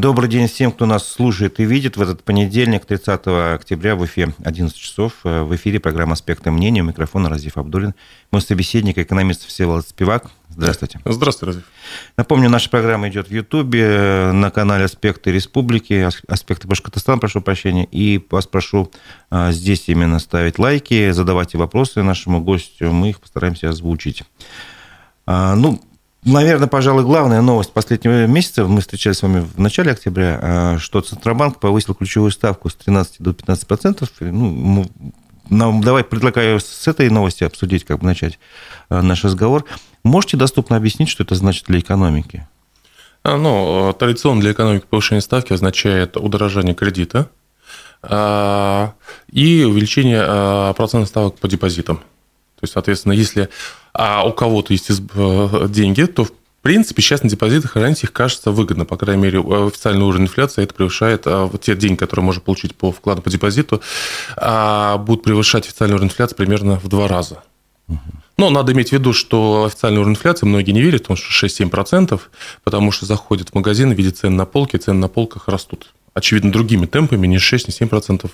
Добрый день всем, кто нас слушает и видит в этот понедельник, 30 октября в эфире 11 часов. В эфире программа «Аспекты мнения». У микрофона Разив Абдулин. Мой собеседник, экономист Всеволод Спивак. Здравствуйте. Здравствуйте, Разив. Напомню, наша программа идет в Ютубе на канале «Аспекты республики», «Аспекты Башкортостана», прошу прощения. И вас прошу а, здесь именно ставить лайки, задавайте вопросы нашему гостю. Мы их постараемся озвучить. А, ну, Наверное, пожалуй, главная новость последнего месяца, мы встречались с вами в начале октября, а, что Центробанк повысил ключевую ставку с 13 до 15 процентов. Ну, нам, давай предлагаю с этой новости обсудить, как бы начать а, наш разговор. Можете доступно объяснить, что это значит для экономики? А, ну, традиционно для экономики повышение ставки означает удорожание кредита и увеличение процентных ставок по депозитам. То есть, соответственно, если а у кого-то есть э, деньги, то в принципе, сейчас на депозитах хранить их кажется выгодно. По крайней мере, официальный уровень инфляции это превышает вот те деньги, которые можно получить по вкладу по депозиту, а, будут превышать официальный уровень инфляции примерно в два раза. Но надо иметь в виду, что официальный уровень инфляции многие не верят, потому что 6-7%, потому что заходят в магазин, видят цены на полке, цены на полках растут очевидно, другими темпами, не 6, не 7%.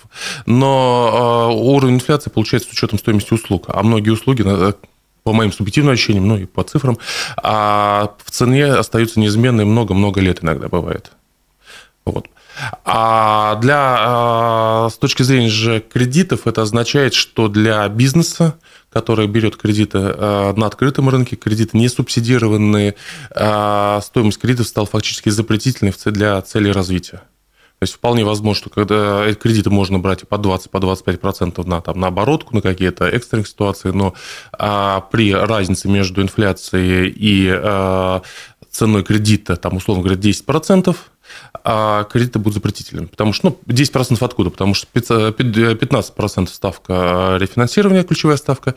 Но а, уровень инфляции получается с учетом стоимости услуг. А многие услуги по моим субъективным ощущениям, ну и по цифрам, а в цене остаются неизменные много-много лет иногда бывает. Вот. А для, а, с точки зрения же кредитов, это означает, что для бизнеса, который берет кредиты а, на открытом рынке, кредиты не субсидированные, а, стоимость кредитов стала фактически запретительной для целей развития. Есть вполне возможно, что когда кредиты можно брать и по 20, по 25% на, там, на оборотку, на какие-то экстренные ситуации, но а, при разнице между инфляцией и а, ценой кредита, там, условно говоря, 10%, а кредиты будут запретительными. Потому что, ну, 10% откуда? Потому что 15% ставка рефинансирования, ключевая ставка,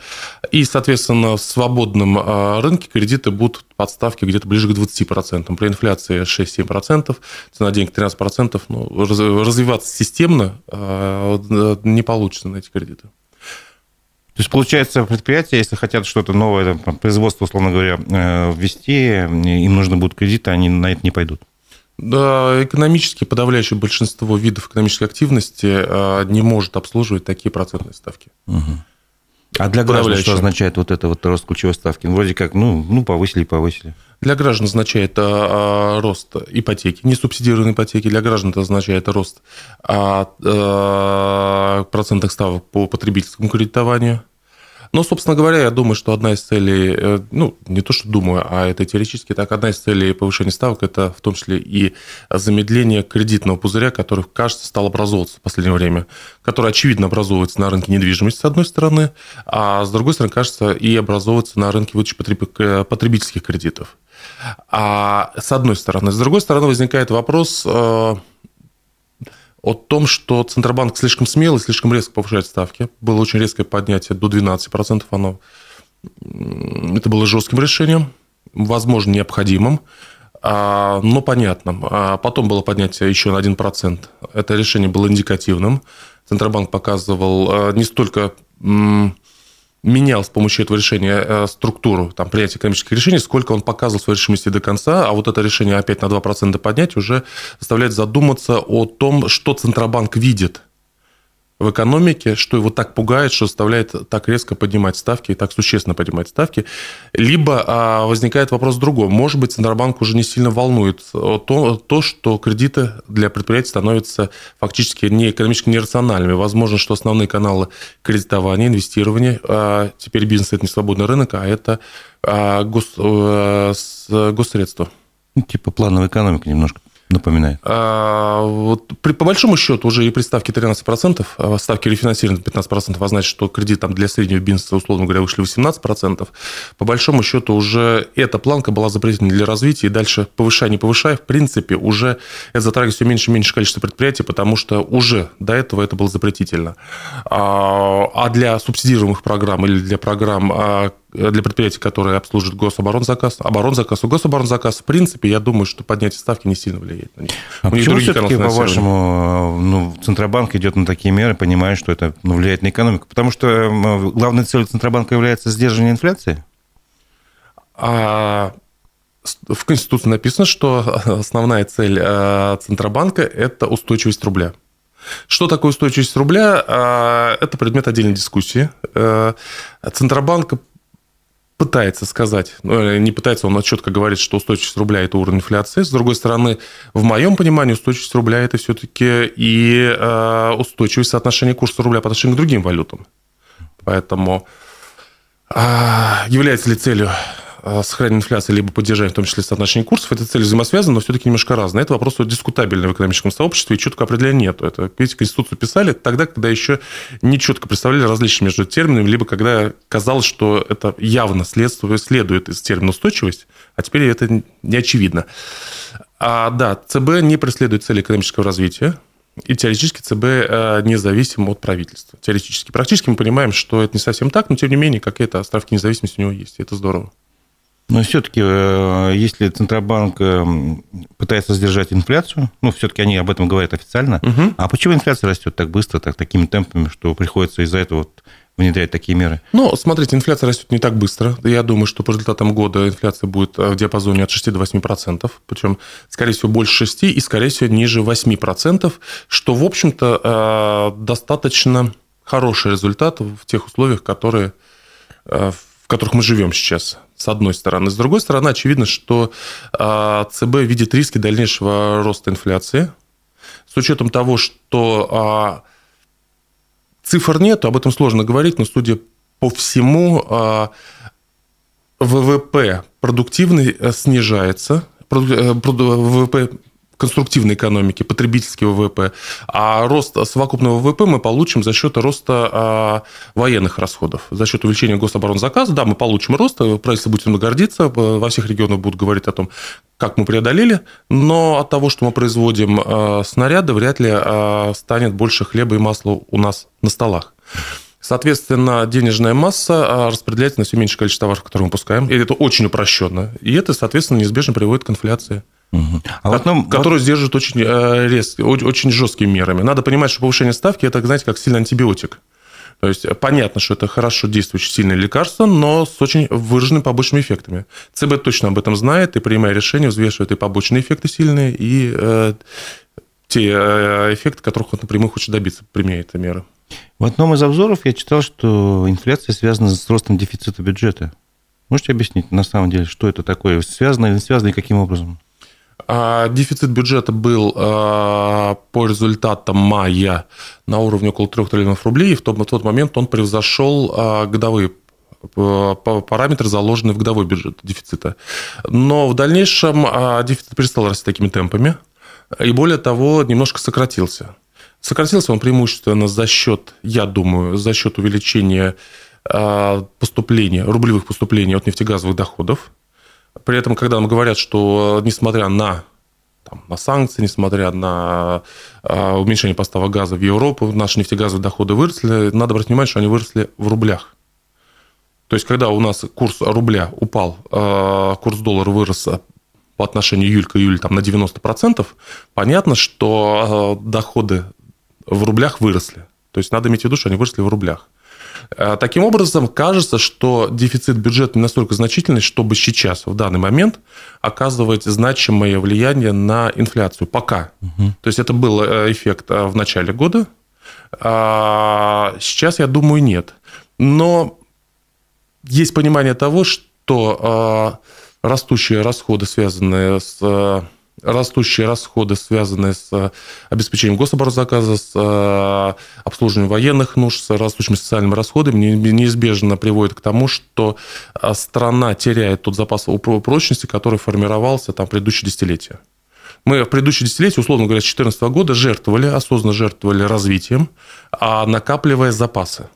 и, соответственно, в свободном а, рынке кредиты будут под ставки где-то ближе к 20%. При инфляции 6-7%, цена денег 13%. Ну, развиваться системно а, не получится на эти кредиты. То есть, получается, предприятия, если хотят что-то новое, производство, условно говоря, э, ввести, им нужно будет кредиты, они на это не пойдут. Да, экономически подавляющее большинство видов экономической активности э, не может обслуживать такие процентные ставки. Угу. А для граждан что означает вот это вот рост ключевой ставки? Ну, вроде как, ну, ну повысили и повысили. Для граждан означает а, рост ипотеки, не субсидированной ипотеки. Для граждан это означает рост а, а, процентных ставок по потребительскому кредитованию. Но, собственно говоря, я думаю, что одна из целей, э, ну, не то, что думаю, а это теоретически так, одна из целей повышения ставок – это в том числе и замедление кредитного пузыря, который, кажется, стал образовываться в последнее время, который, очевидно, образовывается на рынке недвижимости, с одной стороны, а с другой стороны, кажется, и образовывается на рынке выдачи потребительских кредитов. А с одной стороны. С другой стороны, возникает вопрос, э, о том, что Центробанк слишком смелый, слишком резко повышает ставки. Было очень резкое поднятие до 12%. Оно... Это было жестким решением, возможно, необходимым, а, но понятным. А потом было поднятие еще на 1%. Это решение было индикативным. Центробанк показывал а, не столько менял с помощью этого решения э, структуру там, принятия экономических решений, сколько он показывал своей решимости до конца, а вот это решение опять на 2% поднять уже заставляет задуматься о том, что Центробанк видит в экономике, что его так пугает, что заставляет так резко поднимать ставки и так существенно поднимать ставки. Либо а, возникает вопрос другой. Может быть, Центробанк уже не сильно волнует то, то, что кредиты для предприятий становятся фактически не экономически нерациональными. Возможно, что основные каналы кредитования, инвестирования, а, теперь бизнес – это не свободный рынок, а это а, гос, а, госсредства. Ну, типа плановая экономика немножко напоминает? А, вот при, по большому счету уже и при ставке 13%, а ставки рефинансирования 15%, а значит, что кредит там для среднего бизнеса, условно говоря, вышли 18%. По большому счету уже эта планка была запретительной для развития, и дальше повышая, не повышая, в принципе, уже это затрагивает все меньше и меньше количество предприятий, потому что уже до этого это было запретительно. А, а для субсидируемых программ или для программ а, для предприятий, которые обслуживают гособоронзаказ, оборонзаказ, у гособоронзаказ, в принципе, я думаю, что поднятие ставки не сильно влияет на них. А почему все-таки, по-вашему, ну, Центробанк идет на такие меры, понимая, что это ну, влияет на экономику? Потому что главной целью Центробанка является сдерживание инфляции? А в Конституции написано, что основная цель э, Центробанка – это устойчивость рубля. Что такое устойчивость рубля? Э, это предмет отдельной дискуссии. Э, Центробанк пытается сказать, ну, не пытается, он четко говорит, что устойчивость рубля – это уровень инфляции. С другой стороны, в моем понимании, устойчивость рубля – это все-таки и устойчивость соотношения курса рубля по отношению к другим валютам. Поэтому является ли целью Э, сохранение инфляции, либо поддержание, в том числе, соотношения курсов, это цели взаимосвязаны, но все-таки немножко разные. Это вопрос дискутабельный в экономическом сообществе, и четкого определения нет. Это, видите, Конституцию писали тогда, когда еще не четко представляли различия между терминами, либо когда казалось, что это явно следствие, следует из термина устойчивость, а теперь это не очевидно. А, да, ЦБ не преследует цели экономического развития, и теоретически ЦБ э, независим от правительства. Теоретически. Практически мы понимаем, что это не совсем так, но тем не менее какие-то островки независимости у него есть. И это здорово. Но все-таки, э, если Центробанк э, пытается сдержать инфляцию, ну, все-таки они об этом говорят официально, угу. а почему инфляция растет так быстро, так, такими темпами, что приходится из-за этого вот внедрять такие меры? Ну, смотрите, инфляция растет не так быстро. Я думаю, что по результатам года инфляция будет э, в диапазоне от 6 до 8%, причем, скорее всего, больше 6 и, скорее всего, ниже 8%, что, в общем-то, достаточно хороший результат в тех условиях, которые, в которых мы живем сейчас с одной стороны. С другой стороны, очевидно, что а, ЦБ видит риски дальнейшего роста инфляции. С учетом того, что а, цифр нет, об этом сложно говорить, но судя по всему, а, ВВП продуктивный э, снижается, э, ВВП конструктивной экономики, потребительского ВВП, а рост совокупного ВВП мы получим за счет роста а, военных расходов, за счет увеличения гособоронзаказа. Да, мы получим рост, правительство будет этим гордиться, во всех регионах будут говорить о том, как мы преодолели, но от того, что мы производим а, снаряды, вряд ли станет больше хлеба и масла у нас на столах. Соответственно, денежная масса распределяется на все меньшее количество товаров, которые мы пускаем. И это очень упрощенно. И это, соответственно, неизбежно приводит к инфляции. Угу. А вот, ну, который вот... сдерживает очень, э, резко, очень жесткими мерами. Надо понимать, что повышение ставки это, знаете, как сильный антибиотик. То есть понятно, что это хорошо действующее сильное лекарство, но с очень выраженными побочными эффектами. ЦБ точно об этом знает и, принимая решение, взвешивает и побочные эффекты сильные, и э, те э, эффекты, которых он напрямую хочет добиться, применяя эти меры. В одном из обзоров я читал, что инфляция связана с ростом дефицита бюджета. Можете объяснить на самом деле, что это такое? Связано или не связано и каким образом? А, дефицит бюджета был а, по результатам мая на уровне около 3 триллионов рублей, и в тот, момент он превзошел а, годовые параметры, заложенные в годовой бюджет дефицита. Но в дальнейшем дефицит перестал расти такими темпами, и более того, немножко сократился. Сократился он преимущественно за счет, я думаю, за счет увеличения поступлений, рублевых поступлений от нефтегазовых доходов, при этом, когда нам говорят, что несмотря на там, на санкции, несмотря на э, уменьшение поставок газа в Европу, наши нефтегазовые доходы выросли. Надо брать внимание, что они выросли в рублях. То есть, когда у нас курс рубля упал, э, курс доллара вырос по отношению июль к июлю там, на 90%, понятно, что доходы в рублях выросли. То есть, надо иметь в виду, что они выросли в рублях. Э, таким образом, кажется, что дефицит бюджета не настолько значительный, чтобы сейчас, в данный момент, оказывать значимое влияние на инфляцию. Пока. Угу. То есть это был э, эффект э, в начале года. А сейчас, я думаю, нет. Но есть понимание того, что растущие расходы, связанные с растущие расходы, связанные с э, обеспечением гособоронзаказа, с э, обслуживанием военных нужд, с растущими социальными расходами, неизбежно приводит к тому, что э, страна теряет тот запас прочности, который формировался там предыдущие десятилетия. Мы в предыдущие десятилетия, условно говоря, с 2014 года жертвовали, осознанно жертвовали развитием, а накапливая запасы.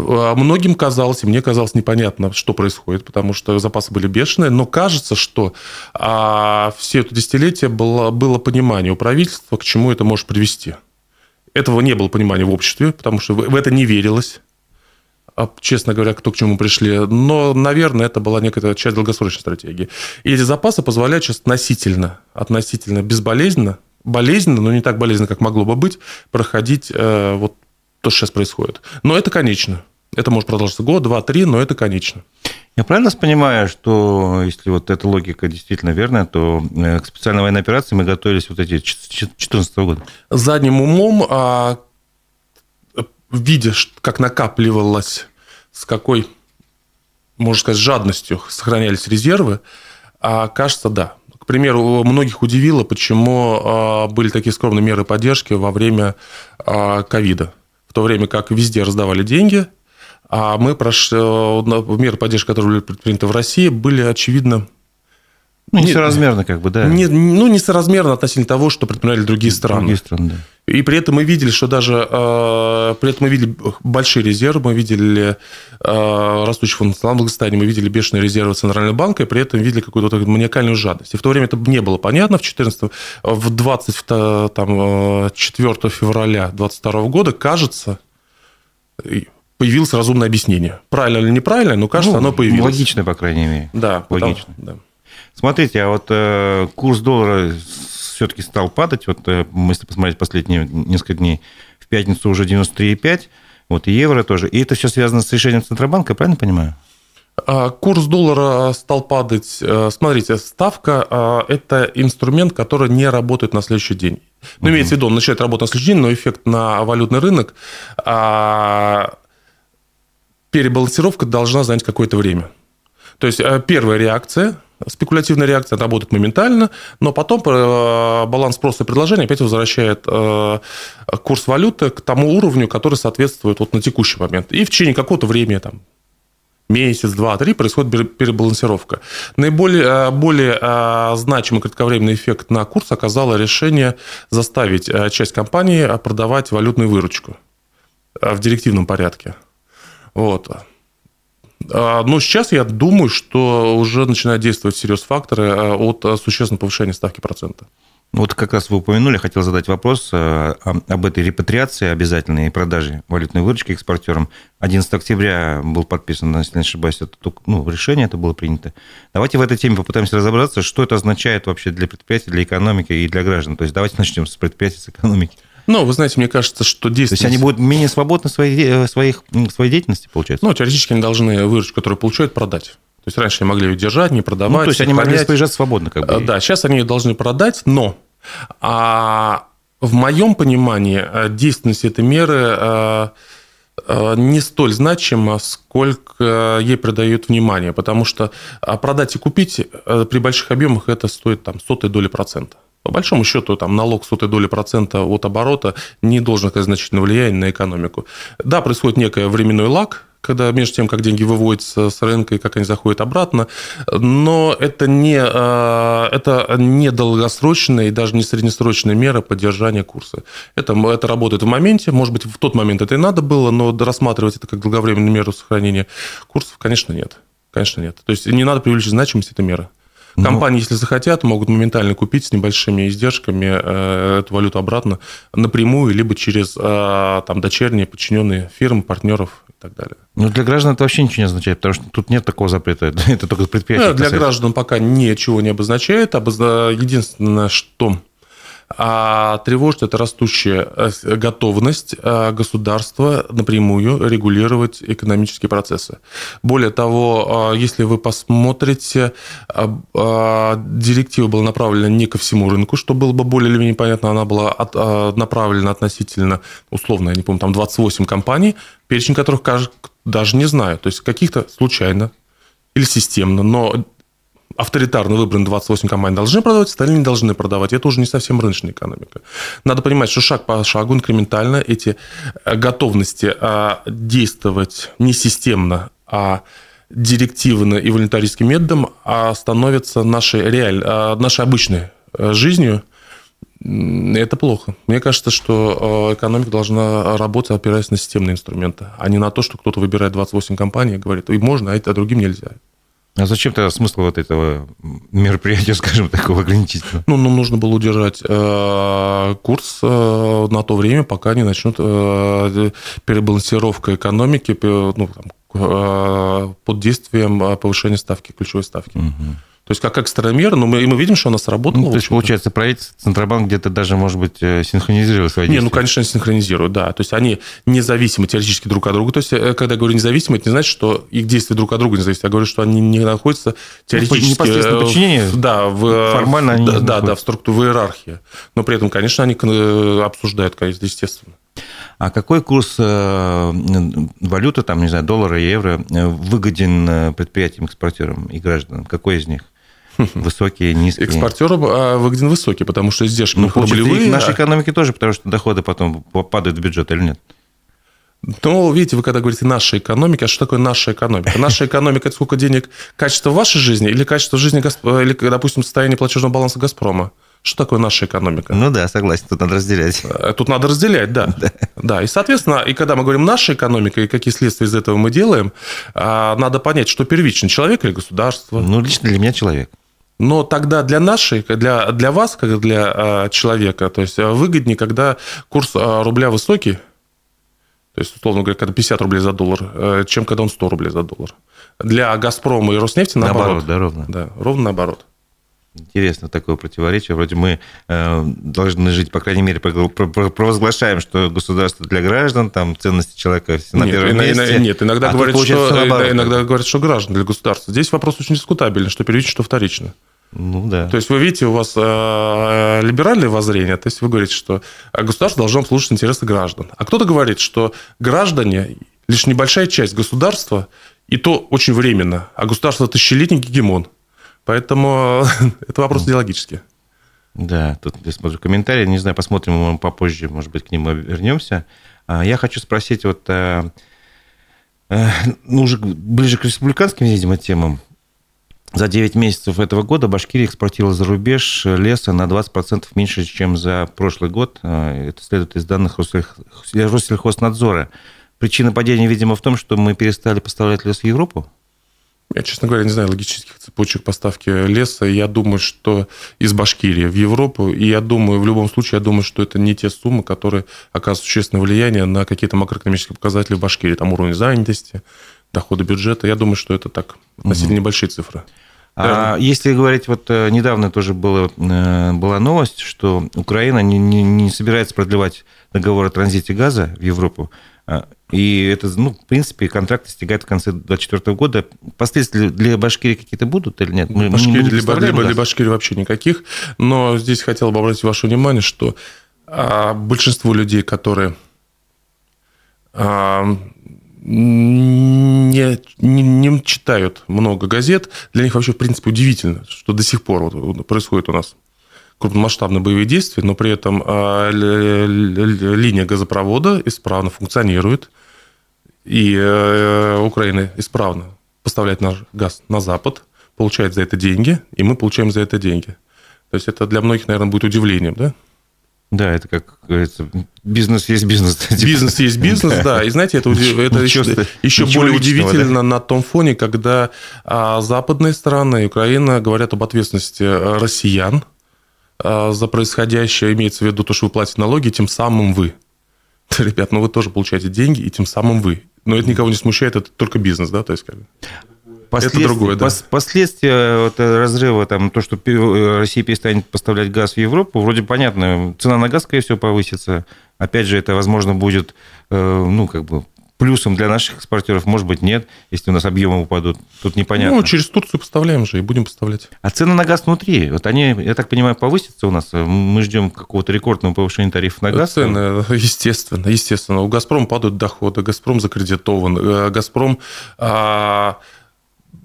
А многим казалось, и мне казалось непонятно, что происходит, потому что запасы были бешеные, но кажется, что а, все это десятилетие было, было понимание у правительства, к чему это может привести. Этого не было понимания в обществе, потому что в это не верилось а, честно говоря, кто к чему пришли. Но, наверное, это была некая часть долгосрочной стратегии. И эти запасы позволяют сейчас относительно, относительно безболезненно, болезненно, но не так болезненно, как могло бы быть, проходить э, вот то, что сейчас происходит. Но это конечно. Это может продолжиться год, два, три, но это конечно. Я правильно понимаю, что если вот эта логика действительно верная, то к специальной военной операции мы готовились вот эти 2014 года? Задним умом, а, видя, как накапливалось, с какой, можно сказать, жадностью сохранялись резервы, а, кажется, да. К примеру, многих удивило, почему а, были такие скромные меры поддержки во время ковида. В то время как везде раздавали деньги – а мы прошли, э, меры поддержки, которые были предприняты в России, были, очевидно, ну, несоразмерно, как бы, да. Не, ну, несоразмерно относительно того, что предпринимали другие страны. Другие страны, да. И при этом мы видели, что даже э, при этом мы видели большие резервы, мы видели э, растущий фонд национального благосостояния, мы видели бешеные резервы Центрального банка, и при этом видели какую-то маниакальную жадность. И в то время это не было понятно. В 14 в 24 там, 4 э, февраля 2022 года, кажется, появилось разумное объяснение. Правильно или неправильно, но кажется, ну, оно появилось. Логичное, по крайней мере. Да, логично. да. Смотрите, а вот э, курс доллара все-таки стал падать. Вот э, если посмотреть последние несколько дней, в пятницу уже 93,5, вот и евро тоже. И это все связано с решением Центробанка, правильно понимаю? А, курс доллара стал падать. Э, смотрите, ставка э, – это инструмент, который не работает на следующий день. Ну, имеется в виду, он начинает работать на следующий день, но эффект на валютный рынок а, перебалансировка должна занять какое-то время. То есть э, первая реакция, спекулятивная реакция, работает моментально, но потом э, баланс спроса и предложения опять возвращает э, курс валюты к тому уровню, который соответствует вот на текущий момент. И в течение какого-то времени, там, месяц, два, три происходит перебалансировка. Наиболее более значимый кратковременный эффект на курс оказало решение заставить часть компании продавать валютную выручку в директивном порядке. Вот. А, но сейчас я думаю, что уже начинают действовать серьезные факторы а, от существенного повышения ставки процента. Вот как раз вы упомянули, хотел задать вопрос об этой репатриации обязательной и продаже валютной выручки экспортерам. 11 октября был подписан, если не ошибаюсь, это, ну, решение это было принято. Давайте в этой теме попытаемся разобраться, что это означает вообще для предприятий, для экономики и для граждан. То есть давайте начнем с предприятий, с экономики. Ну, вы знаете, мне кажется, что действие... То есть они будут менее свободны в своей, э, своих, своей деятельности, получается? Ну, теоретически они должны выручку, которую получают, продать. То есть раньше они могли ее держать, не продавать. Ну, то есть они могли распоряжаться свободно, как бы. Э, да, сейчас они ее должны продать, но а, в моем понимании э, действенность этой меры не столь значима, сколько ей придают внимание, потому что продать и купить при больших объемах это стоит там сотые доли процента. По большому счету, там, налог сотой доли процента от оборота не должен оказать значительного влияния на экономику. Да, происходит некое временной лаг, когда между тем, как деньги выводятся с рынка и как они заходят обратно, но это не, а, это не долгосрочная и даже не среднесрочная мера поддержания курса. Это, это работает в моменте, может быть, в тот момент это и надо было, но рассматривать это как долговременную меру сохранения курсов, конечно, нет. Конечно, нет. То есть не надо преувеличить значимость этой меры. Ну. Компании, если захотят, могут моментально купить с небольшими издержками э, эту валюту обратно напрямую, либо через э, там, дочерние подчиненные фирмы, партнеров и так далее. Ну, для граждан это вообще ничего не означает, потому что тут нет такого запрета. Это только предприятие. Для граждан пока ничего не обозначает. Единственное, что а тревожит это растущая э, готовность э, государства напрямую регулировать экономические процессы. Более того, э, если вы посмотрите, директива была направлена не ко всему рынку, что было бы более или менее понятно, она была направлена относительно, условно, я не помню, там 28 компаний, перечень которых даже не знаю, то есть каких-то случайно или системно, но авторитарно выбраны 28 компаний должны продавать, остальные не должны продавать. Это уже не совсем рыночная экономика. Надо понимать, что шаг по шагу инкрементально эти э, готовности а, действовать не системно, а директивно и волонтаристским методом а становятся нашей, реаль... А, нашей обычной э, жизнью, это плохо. Мне кажется, что э, экономика должна работать, опираясь на системные инструменты, а не на то, что кто-то выбирает 28 компаний и говорит, и можно, а другим нельзя. А зачем тогда смысл вот этого мероприятия, скажем, такого ограничительного? Ну, нам нужно было удержать э, курс э, на то время, пока не начнут э, перебалансировка экономики ну, там, э, под действием повышения ставки, ключевой ставки. Угу. То есть как экстренная мера, но мы, и мы видим, что она сработала. Ну, то есть, получается, правительство, Центробанк где-то даже, может быть, э, синхронизировал свои действия. Не, ну, конечно, синхронизируют, да. То есть они независимы теоретически друг от друга. То есть, э, когда я говорю независимы, это не значит, что их действия друг от друга не зависят. Я говорю, что они не находятся теоретически... Непосредственно подчинение? Да, в, формально они да, да, да, в структуре, в иерархии. Но при этом, конечно, они обсуждают, конечно, естественно. А какой курс э, валюты, там, не знаю, доллара, евро, выгоден предприятиям-экспортерам и гражданам? Какой из них? Высокие, низкие. Экспортерам а, выгоден высокий, потому что издержки ну, рублевые. И нашей экономике тоже, потому что доходы потом падают в бюджет или нет? Ну, видите, вы когда говорите «наша экономика», а что такое наша экономика? Наша экономика – это сколько денег, качество вашей жизни или качество жизни, или, допустим, состояние платежного баланса «Газпрома»? Что такое наша экономика? Ну да, согласен, тут надо разделять. Э, тут надо разделять, да. да. Да, и, соответственно, и когда мы говорим «наша экономика» и какие следствия из этого мы делаем, а, надо понять, что первично, человек или государство? Ну, лично для меня человек. Но тогда для нашей, для, для вас, как для а, человека, то есть выгоднее, когда курс а, рубля высокий, то есть, условно говоря, когда 50 рублей за доллар, э, чем когда он 100 рублей за доллар. Для «Газпрома» и «Роснефти» наоборот. Наоборот, да, ровно. Да, ровно наоборот. Интересно такое противоречие. Вроде мы э, должны жить, по крайней мере, провозглашаем, что государство для граждан, там ценности человека на нет, первом месте. Нет, иногда, а говорят, что, наоборот, иногда говорят, что граждан для государства. Здесь вопрос очень дискутабельный, что первично, что вторично. Ну да. То есть вы видите, у вас э, либеральное воззрение, то есть вы говорите, что государство должно слушать интересы граждан. А кто-то говорит, что граждане лишь небольшая часть государства, и то очень временно, а государство – тысячелетний гегемон. Поэтому это вопрос идеологический. Да, тут я смотрю комментарии, не знаю, посмотрим, мы попозже, может быть, к ним вернемся. А, я хочу спросить вот, э, э, ну, уже ближе к республиканским, видимо, темам. За 9 месяцев этого года Башкирия экспортировала за рубеж леса на 20% меньше, чем за прошлый год. А, это следует из данных Россельхознадзора. Причина падения, видимо, в том, что мы перестали поставлять лес в Европу? Я, честно говоря, не знаю логических цепочек поставки леса. Я думаю, что из Башкирии в Европу. И я думаю, в любом случае, я думаю, что это не те суммы, которые оказывают существенное влияние на какие-то макроэкономические показатели в Башкирии. Там уровень занятости, доходы бюджета. Я думаю, что это так, относительно угу. небольшие цифры. А если говорить, вот э, недавно тоже было, э, была новость, что Украина не, не, не собирается продлевать договор о транзите газа в Европу, а, и это, ну, в принципе, контракт истекает в конце 2024 года. Последствия для Башкирии какие-то будут или нет? Мы, Башкирии, мы либо, либо для Башкирии вообще никаких. Но здесь хотел бы обратить ваше внимание, что а, большинство людей, которые а, не, не, не читают много газет, для них вообще, в принципе, удивительно, что до сих пор вот происходит у нас крупномасштабные боевые действия, но при этом а, линия газопровода исправно функционирует, и э, Украина исправно поставляет наш газ на Запад, получает за это деньги, и мы получаем за это деньги. То есть это для многих, наверное, будет удивлением, да? Да, это, как говорится, бизнес есть бизнес. Бизнес есть бизнес, да. И знаете, это, это еще, еще более удивительно да? на том фоне, когда а, западные страны и Украина говорят об ответственности э, россиян а, за происходящее, имеется в виду то, что вы платите налоги, тем самым вы. Ребят, ну вы тоже получаете деньги, и тем самым вы. Но это никого не смущает, это только бизнес, да, то есть как Последствия, это другое, да. Последствия вот, разрыва, там, то, что Россия перестанет поставлять газ в Европу, вроде понятно, цена на газ, скорее всего, повысится. Опять же, это, возможно, будет, э, ну, как бы плюсом для наших экспортеров, может быть, нет, если у нас объемы упадут. Тут непонятно. Ну, через Турцию поставляем же и будем поставлять. А цены на газ внутри, вот они, я так понимаю, повысятся у нас? Мы ждем какого-то рекордного повышения тарифов на газ? Цены, естественно, естественно. У «Газпрома» падают доходы, «Газпром» закредитован, э, «Газпром» а, Э,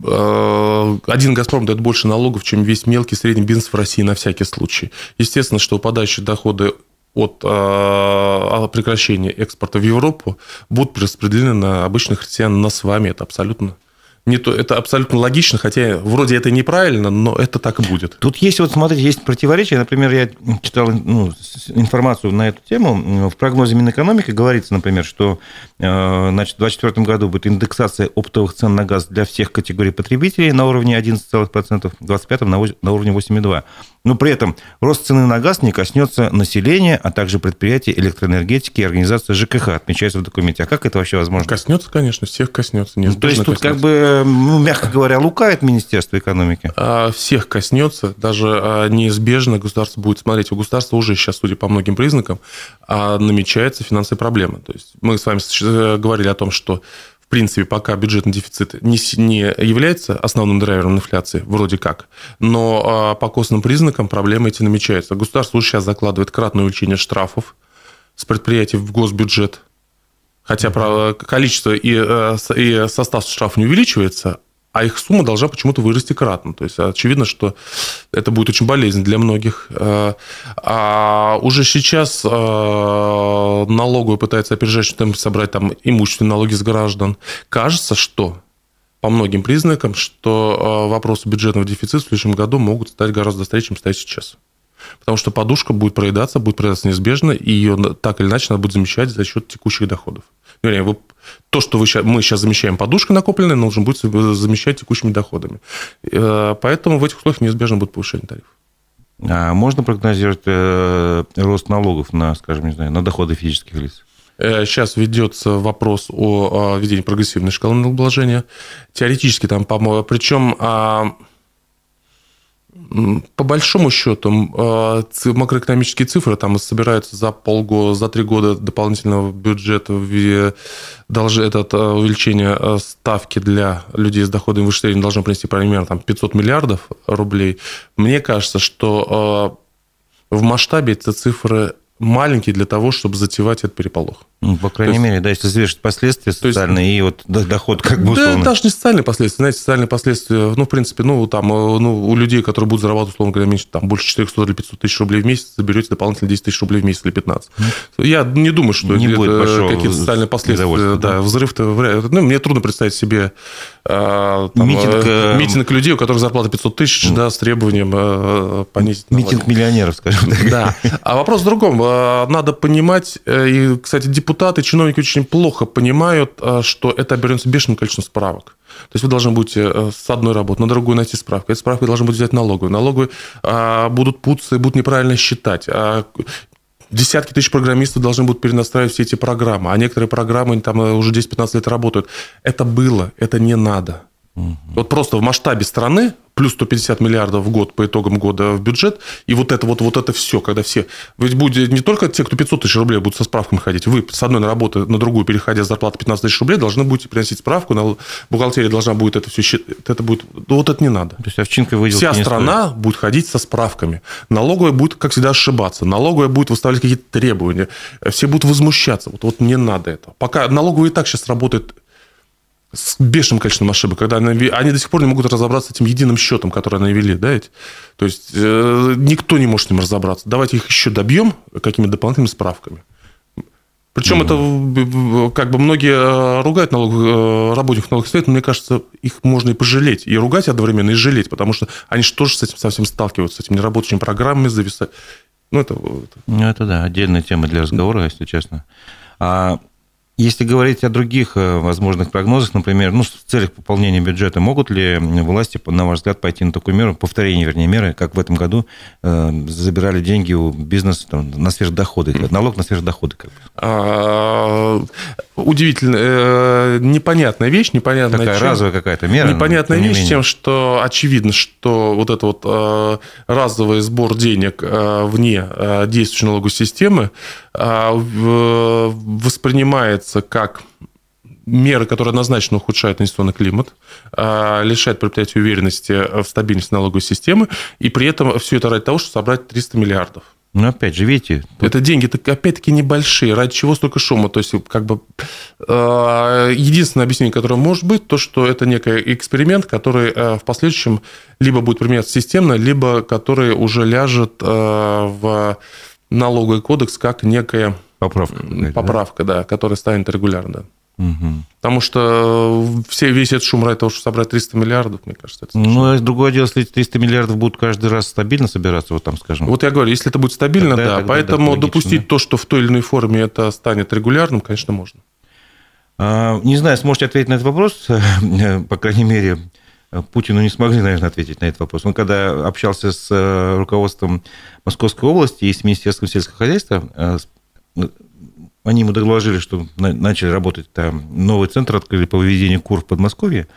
один «Газпром» дает больше налогов, чем весь мелкий и средний бизнес в России на всякий случай. Естественно, что упадающие доходы от э, прекращения экспорта в Европу будут распределены на обычных россиян, на с вами. Это абсолютно не то, это абсолютно логично, хотя вроде это неправильно, но это так и будет. Тут есть, вот смотрите, есть противоречия. Например, я читал ну, информацию на эту тему. В прогнозе Минэкономики говорится, например, что э, значит, в 2024 году будет индексация оптовых цен на газ для всех категорий потребителей на уровне 11%, в 2025 на уровне 8,2%. Но при этом рост цены на газ не коснется населения, а также предприятий электроэнергетики и организации ЖКХ, отмечается в документе. А как это вообще возможно? Коснется, конечно, всех коснется. Ну, то есть тут коснется. как бы, ну, мягко говоря, лукает Министерство экономики? А, всех коснется, даже а, неизбежно государство будет смотреть. У государства уже сейчас, судя по многим признакам, а, намечается финансовые проблемы. То есть мы с вами э, говорили о том, что принципе, пока бюджетный дефицит не, не является основным драйвером инфляции, вроде как, но а, по костным признакам проблемы эти намечаются. Государство сейчас закладывает кратное увеличение штрафов с предприятий в госбюджет, хотя количество и, э, и состав штрафов не увеличивается, а их сумма должна почему-то вырасти кратно. То есть очевидно, что это будет очень болезненно для многих. Э, а уже сейчас э, налоговая пытается опережать, что там собрать там имущественные налоги с граждан. Кажется, что по многим признакам, что э, вопросы бюджетного дефицита в следующем году могут стать гораздо острее, чем стоят сейчас. Потому что подушка будет проедаться, будет проедаться неизбежно, и ее так или иначе надо будет замещать за счет текущих доходов. Вернее, вы то, что вы, мы сейчас замещаем подушкой накопленной, нужно будет замещать текущими доходами. Э, поэтому в этих условиях неизбежно будет повышение тарифов. А можно прогнозировать э, рост налогов на, скажем, не знаю, на доходы физических лиц? Сейчас э, ведется вопрос о введении прогрессивной шкалы налогообложения. Теоретически там, по-моему, причем а, по большому счету, а, макроэкономические цифры там собираются за полгода, за три года дополнительного бюджета должны это а, увеличение а, ставки для людей с доходами выше среднего должно принести примерно там, 500 миллиардов рублей. Мне кажется, что в масштабе эти цифры маленькие для того, чтобы затевать этот переполох. Ну, по крайней есть, мере, да, если взвешивать последствия социальные есть, и вот доход как бы условно. Да, даже не социальные последствия. Знаете, социальные последствия, ну, в принципе, ну, там, э, ну, у людей, которые будут зарабатывать, условно говоря, меньше, там, больше 400 или 500 тысяч рублей в месяц, заберете дополнительно 10 тысяч рублей в месяц или 15. Mm. Я не думаю, что не это какие-то социальные последствия. Да, да. взрыв-то... Ну, мне трудно представить себе а, там, митинг, э, митинг людей, у которых зарплата 500 тысяч, mm. да, с требованием э, понизить Митинг миллионеров, скажем так. Да. А вопрос в другом. Надо понимать, и, кстати, депутаты, чиновники очень плохо понимают, э, что это обернется бешеным количеством справок. То есть вы должны будете э, с одной работы на другую найти справку. Эта справка должны будете взять. Налоговые а, будут путаться и будут неправильно считать. А десятки тысяч программистов должны будут перенастраивать все эти программы, а некоторые программы там э, уже 10-15 лет работают. Это было, это не надо. Угу. Вот просто в масштабе страны плюс 150 миллиардов в год по итогам года в бюджет, и вот это вот, вот это все, когда все... Ведь будет не только те, кто 500 тысяч рублей будут со справками ходить, вы с одной на работу на другую, переходя с зарплаты 15 тысяч рублей, должны будете приносить справку, на бухгалтерия должна будет это все считать, это будет... Ну, вот это не надо. То есть овчинка выделки Вся страна стоит. будет ходить со справками. Налоговая будет, как всегда, ошибаться. Налоговая будет выставлять какие-то требования. Все будут возмущаться. Вот, вот не надо этого. Пока налоговая и так сейчас работает с бешеным количеством ошибок, когда они, они до сих пор не могут разобраться с этим единым счетом, который они вели, да, ведь? То есть э, никто не может с ним разобраться. Давайте их еще добьем какими-то дополнительными справками. Причем mm-hmm. это как бы многие э, ругают налог, э, работников налоговых совета, но мне кажется, их можно и пожалеть. И ругать одновременно, и жалеть, потому что они же тоже с этим совсем сталкиваются, с этими неработающими программами зависают. Ну, это, это... Ну, это да, отдельная тема для разговора, если честно. А если говорить о других э, возможных прогнозах, например, ну, в целях пополнения бюджета, могут ли власти, на ваш взгляд, пойти на такую меру, повторение, вернее, меры, как в этом году э, забирали деньги у бизнеса там, на сверхдоходы, налог на сверхдоходы? Как бы? а, удивительно, э, непонятная вещь, непонятная Такая чем, разовая какая-то мера. Непонятная вещь не тем, что очевидно, что вот это вот э, разовый сбор денег э, вне э, действующей налоговой системы э, воспринимается воспринимается как меры, которые однозначно ухудшают инвестиционный климат, а, лишают предприятия уверенности в стабильности налоговой системы, и при этом все это ради того, чтобы собрать 300 миллиардов. Ну, опять же, видите... Тут... Это деньги, опять-таки, небольшие. Ради чего столько шума? То есть, как бы, а, единственное объяснение, которое может быть, то, что это некий эксперимент, который а, в последующем либо будет применяться системно, либо который уже ляжет в налоговый кодекс как некая Поправка. Поправка, да? да, которая станет регулярно. Угу. Потому что э, все, весь этот шум ради того, чтобы собрать 300 миллиардов, мне кажется, это Ну, а другое дело, если 300 миллиардов будут каждый раз стабильно собираться, вот там, скажем. Вот я говорю, если это будет стабильно, тогда, да. Тогда, Поэтому да, допустить да. то, что в той или иной форме это станет регулярным, конечно, можно. А, не знаю, сможете ответить на этот вопрос, по крайней мере, Путину не смогли, наверное, ответить на этот вопрос. Он когда общался с э, руководством Московской области и с Министерством сельского хозяйства, э, они ему доложили, что начали работать там, новый центр открыли по выведению кур в Подмосковье.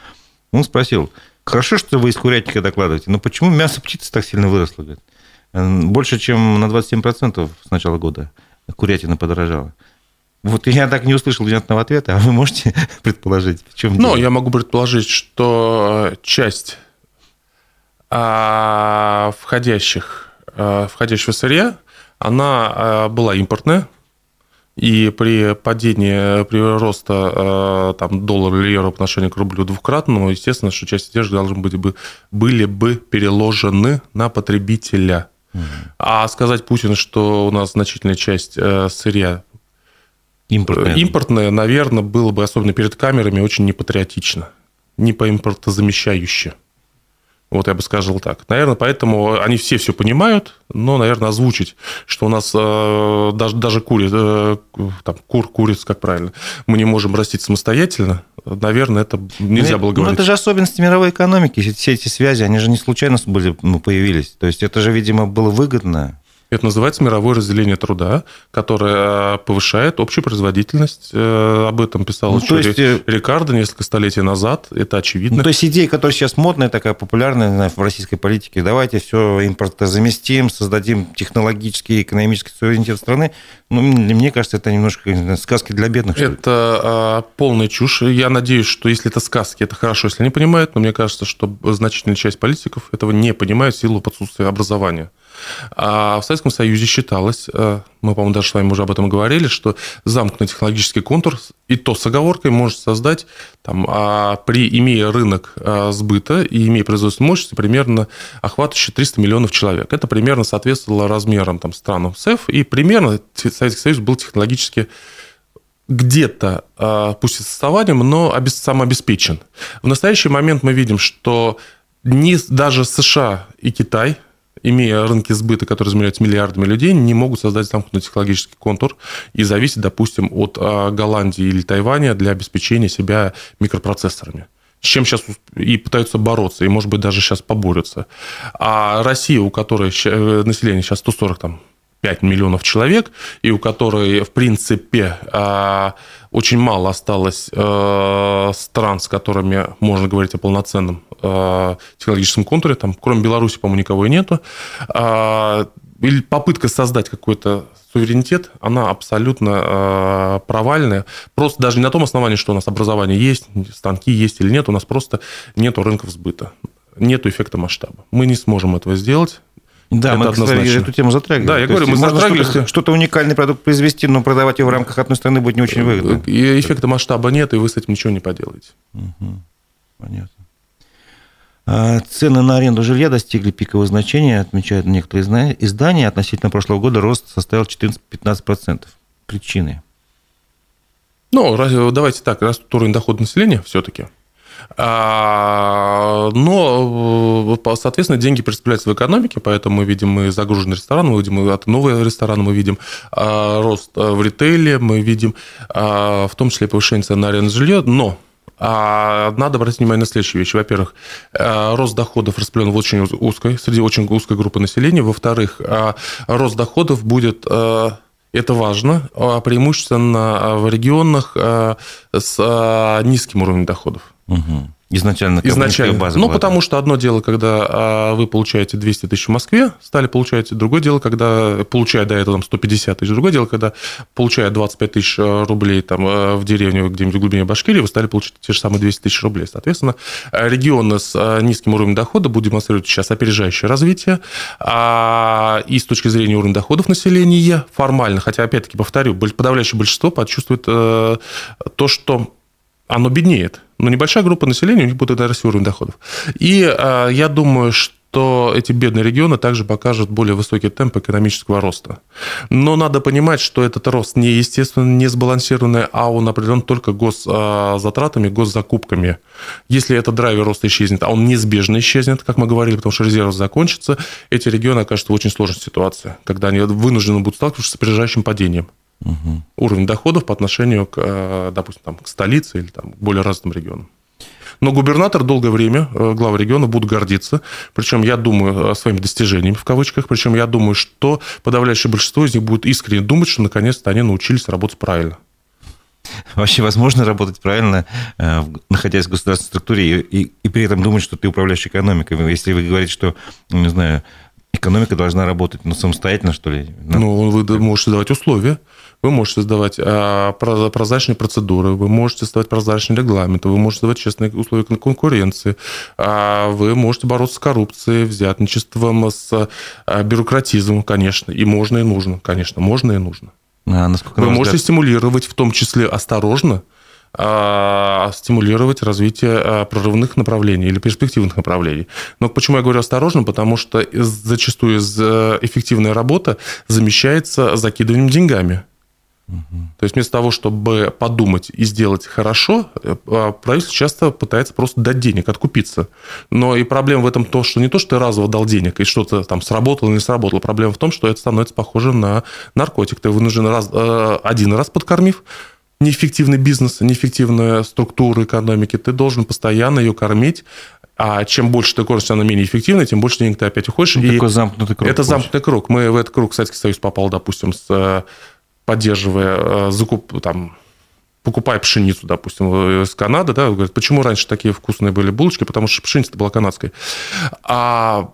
Он спросил, хорошо, что вы из курятника докладываете, но почему мясо птицы так сильно выросло? Говорит? Больше, чем на 27% с начала года курятина подорожала. Вот я так не услышал внятного ответа, а вы можете предположить, в чем Ну, я могу предположить, что э, часть а, входящих, а, входящего сырья, она а, была импортная, и при падении, при роста там, доллара или евро по отношению к рублю двукратному, естественно, что часть одежды должны быть, бы, были бы переложены на потребителя. Угу. А сказать Путину, что у нас значительная часть э, сырья Импортное. Импортное, наверное, было бы, особенно перед камерами, очень непатриотично, не по импортозамещающе. Вот я бы сказал так. Наверное, поэтому они все все понимают, но, наверное, озвучить, что у нас э, даже, даже кури, э, там, кур, куриц, как правильно, мы не можем растить самостоятельно, наверное, это нельзя ну, было говорить. Ну, это же особенности мировой экономики, все эти связи, они же не случайно были, ну, появились. То есть это же, видимо, было выгодно это называется мировое разделение труда, которое э, повышает общую производительность. Э, об этом писал ну, еще есть... Э, Рикардо несколько столетий назад. Это очевидно. Ну, то есть идея, которая сейчас модная, такая популярная знаю, в российской политике, давайте все импортозаместим, создадим технологический и экономический суверенитет страны. Ну, мне кажется, это немножко сказки для бедных. Это а, полная чушь. Я надеюсь, что если это сказки, это хорошо, если они понимают, но мне кажется, что значительная часть политиков этого не понимает в силу отсутствия образования. А в Советском Союзе считалось, э, мы, по-моему, даже с вами уже об этом говорили, что замкнутый технологический контур и то с оговоркой может создать, там, а при, имея рынок а, сбыта и имея производственную мощность, примерно охватывающий 300 миллионов человек. Это примерно соответствовало размерам там, стран СЭФ, и примерно Советский Союз был технологически где-то, а, пусть и с отставанием, но самообеспечен. В настоящий момент мы видим, что не даже США и Китай имея рынки сбыта, которые измеряются миллиардами людей, не могут создать замкнутый технологический контур и зависеть, допустим, от а, Голландии или Тайваня для обеспечения себя микропроцессорами с чем сейчас и пытаются бороться, и, может быть, даже сейчас поборются. А Россия, у которой э, население сейчас 140 там, 5 миллионов человек, и у которой, в принципе, а, очень мало осталось э, стран, с которыми можно говорить о полноценном э, технологическом контуре. Там, кроме Беларуси, по-моему, никого и нету. А, или попытка создать какой-то суверенитет, она абсолютно э, провальная. Просто даже не на том основании, что у нас образование есть, станки есть или нет, у нас просто нет рынков сбыта, нет эффекта масштаба. Мы не сможем этого сделать. Да, это мы однозначно. эту тему затрагивали. Да, я То говорю, мы затрагивали. Что-то, что-то уникальный продукт произвести, но продавать его в рамках одной страны будет не очень выгодно. И эффекта масштаба нет, и вы с этим ничего не поделаете. Угу. Понятно. А цены на аренду жилья достигли пикового значения, отмечают некоторые издания. Относительно прошлого года рост составил 14-15%. Причины? Ну, давайте так, растут уровень дохода населения все-таки. А, но, э, соответственно, деньги представляются в экономике, поэтому мы видим мы загруженный ресторан, мы видим от новые рестораны, мы видим а, рост э, в ритейле, мы видим а, в том числе повышение цен на аренду жилья, но надо обратить внимание на следующие вещи. Во-первых, рост доходов распределен в очень узкой, среди очень узкой группы населения. Во-вторых, рост доходов будет это важно, преимущественно в регионах с низким уровнем доходов. Угу. Изначально, Изначально. база Ну, была, потому что одно дело, когда а, вы получаете 200 тысяч в Москве, стали получать, другое дело, когда, получая до этого там, 150 тысяч, другое дело, когда, получая 25 тысяч э, рублей там, э, в деревне где-нибудь в глубине Башкирии, вы стали получать те же самые 200 тысяч рублей. Соответственно, регионы с э, низким уровнем дохода будут демонстрировать сейчас опережающее развитие, а, и с точки зрения уровня доходов населения формально, хотя, опять-таки, повторю, подавляющее большинство почувствует то, что оно беднеет. Но небольшая группа населения, у них будет расти уровень доходов. И э, я думаю, что то эти бедные регионы также покажут более высокий темп экономического роста. Но надо понимать, что этот рост не естественно, не сбалансированный, а он определен только госзатратами, госзакупками. Если этот драйвер роста исчезнет, а он неизбежно исчезнет, как мы говорили, потому что резерв закончится, эти регионы окажутся в очень сложной ситуации, когда они вынуждены будут сталкиваться с опережающим падением. Угу. Уровень доходов по отношению к, э, допустим, там, к столице или там, к более развитым регионам. Но губернатор долгое время, э, главы региона будут гордиться. Причем я думаю своими достижениями, в кавычках. Причем я думаю, что подавляющее большинство из них будет искренне думать, что наконец-то они научились работать правильно. Вообще возможно работать правильно, э, находясь в государственной структуре, и, и, и при этом думать, что ты управляешь экономикой. Если вы говорите, что, не знаю, экономика должна работать ну, самостоятельно, что ли? Ну, вы можете давать условия. Вы можете создавать а, прозрачные процедуры, вы можете создавать прозрачные регламенты, вы можете создавать честные условия конкуренции, а, вы можете бороться с коррупцией, взятничеством, с а, бюрократизмом, конечно. И можно, и нужно, конечно, можно и нужно. А насколько, вы можете взгляд... стимулировать, в том числе осторожно, стимулировать развитие прорывных направлений или перспективных направлений. Но почему я говорю осторожно? Потому что зачастую э, эффективная работа замещается закидыванием деньгами. То есть вместо того, чтобы подумать и сделать хорошо, э, а, правительство часто пытается просто дать денег, откупиться. Но и проблема в этом то, что не то, что ты разово дал денег, и что-то там сработало или не сработало. Проблема в том, что это становится похоже на наркотик. Ты вынужден раз, э, один раз подкормив, неэффективный бизнес, неэффективная структура экономики, ты должен постоянно ее кормить, а чем больше ты кормишь, она менее эффективна, тем больше денег ты опять уходишь. Ну, и такой замкнутый круг. Это замкнутый круг. Мы в этот круг Советский Союз попал, допустим, с э, поддерживая, э, закуп, там, покупая пшеницу, допустим, из Канады, да, говорят, почему раньше такие вкусные были булочки, потому что пшеница была канадской. А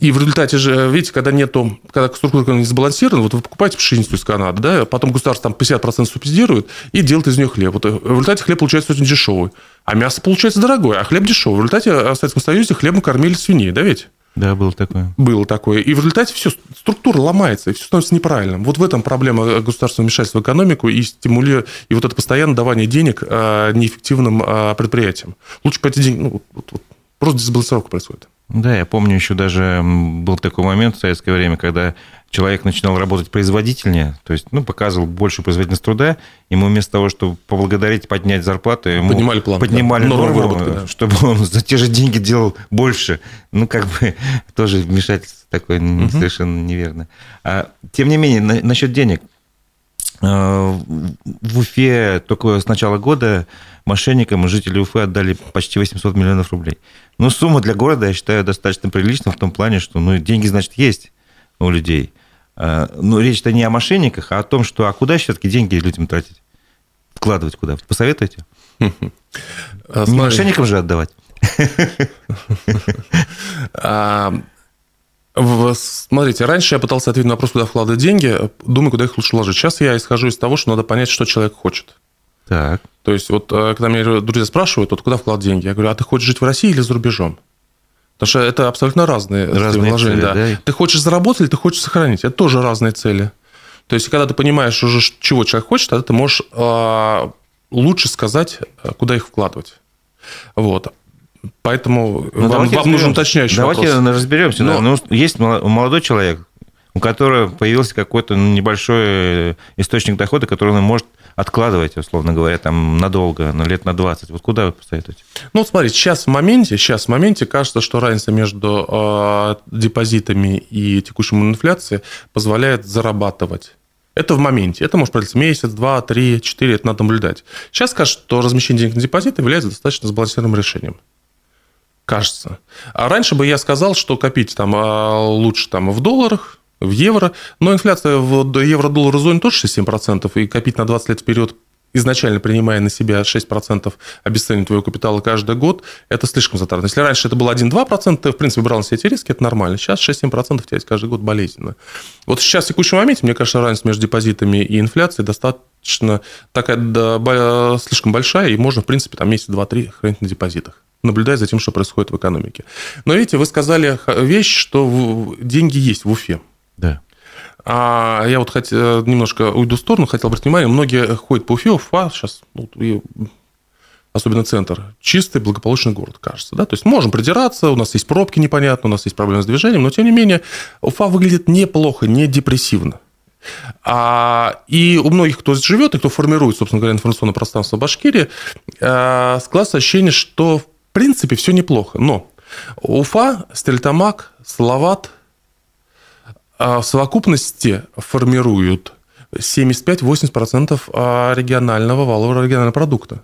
и в результате же, видите, когда нету, когда структура не сбалансирована, вот вы покупаете пшеницу из Канады, да, потом государство там 50% субсидирует и делает из нее хлеб. Вот в результате хлеб получается очень дешевый, а мясо получается дорогое, а хлеб дешевый. В результате в Советском Союзе хлебом кормили свиней, да ведь? Да, было такое. Было такое. И в результате все, структура ломается, и все становится неправильным. Вот в этом проблема государственного вмешательства в экономику и стимули, и вот это постоянное давание денег а, неэффективным а, предприятиям. Лучше по эти деньги, ну, вот, вот, просто дисбалансировка происходит. Да, я помню еще даже был такой момент в советское время, когда человек начинал работать производительнее, то есть, ну, показывал большую производительность труда, ему вместо того, чтобы поблагодарить, поднять зарплату, ему поднимали, план, поднимали да. норму, выработки, да. чтобы он за те же деньги делал больше. Ну, как бы тоже вмешательство такое угу. совершенно неверно. А, тем не менее, на, насчет денег. А, в Уфе только с начала года мошенникам жители Уфы отдали почти 800 миллионов рублей. Ну, сумма для города, я считаю, достаточно приличная в том плане, что ну, деньги, значит, есть у людей. А, но речь-то не о мошенниках, а о том, что а куда все-таки деньги людям тратить? Вкладывать куда? Посоветуйте. А, не мошенникам же отдавать. А, смотрите, раньше я пытался ответить на вопрос, куда вкладывать деньги, думаю, куда их лучше вложить. Сейчас я исхожу из того, что надо понять, что человек хочет. Так. То есть, вот когда меня друзья спрашивают, вот куда вкладывать деньги, я говорю, а ты хочешь жить в России или за рубежом? Потому что это абсолютно разные, разные вложения. Цели, да. Да. Ты хочешь заработать или ты хочешь сохранить? Это тоже разные цели. То есть, когда ты понимаешь уже, чего человек хочет, тогда ты можешь э, лучше сказать, э, куда их вкладывать. Вот. Поэтому ну, вам, вам нужен уточняющий давайте вопрос. Давайте разберемся. Но... Ну, есть молодой человек, у которого появился какой-то небольшой источник дохода, который он может откладывать, условно говоря, там надолго, на лет на 20. Вот куда вы посоветуете? Ну, смотрите, сейчас в моменте, сейчас в моменте кажется, что разница между э, депозитами и текущим инфляцией позволяет зарабатывать. Это в моменте. Это может продлиться месяц, два, три, четыре. Это надо наблюдать. Сейчас кажется, что размещение денег на депозит является достаточно сбалансированным решением. Кажется. А раньше бы я сказал, что копить там а, лучше там в долларах, в евро. Но инфляция в евро-доллар зоне тоже 6-7%, и копить на 20 лет вперед изначально принимая на себя 6% обесценивания твоего капитала каждый год, это слишком затратно. Если раньше это было 1-2%, ты, в принципе, брал на себя эти риски, это нормально. Сейчас 6-7% терять каждый год болезненно. Вот сейчас, в текущем моменте, мне кажется, разница между депозитами и инфляцией достаточно такая да, слишком большая, и можно, в принципе, там месяц, два, три хранить на депозитах наблюдая за тем, что происходит в экономике. Но видите, вы сказали вещь, что деньги есть в Уфе. Да. А я вот хотел, немножко уйду в сторону, хотел обратить внимание, многие ходят по Уфе, Уфа сейчас, ну, особенно центр, чистый, благополучный город, кажется. Да? То есть можем придираться, у нас есть пробки непонятно, у нас есть проблемы с движением, но тем не менее Уфа выглядит неплохо, не депрессивно. А, и у многих, кто живет и кто формирует, собственно говоря, информационное пространство Башкирии, а, складывается ощущение, что в принципе все неплохо. Но Уфа, Стельтамак, Салават в совокупности формируют 75-80% а, регионального валового регионального продукта.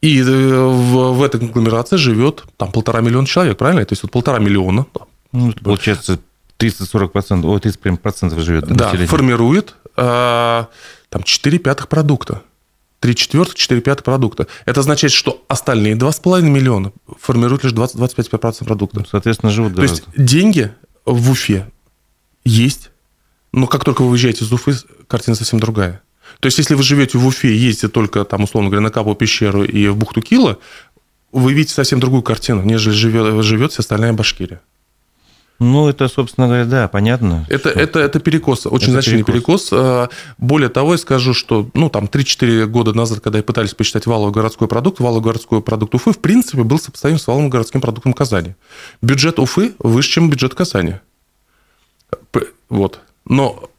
И э, в, в этой конгломерации живет там полтора миллиона человек, правильно? То есть вот полтора миллиона. Ну, получается 30-40%, о, 30 процентов живет. Да, населения. формирует э, там 4 пятых продукта. 3 четвертых, 4 пятых продукта. Это означает, что остальные 2,5 миллиона формируют лишь 20-25% продукта. Ну, соответственно, живут То есть деньги в Уфе есть, но как только вы выезжаете из Уфы, картина совсем другая. То есть, если вы живете в Уфе, ездите только, там, условно говоря, на Капу пещеру и в бухту Кила, вы видите совсем другую картину, нежели живет, живет вся остальная Башкирия. Ну, это, собственно говоря, да, понятно. Это, это, это перекос, очень это значительный перекос. перекос. А, более того, я скажу, что ну, там 3-4 года назад, когда пытались посчитать валовый городской продукт, валовый городской продукт Уфы, в принципе, был сопоставим с валовым городским продуктом Казани. Бюджет Уфы выше, чем бюджет Казани. Вот. Но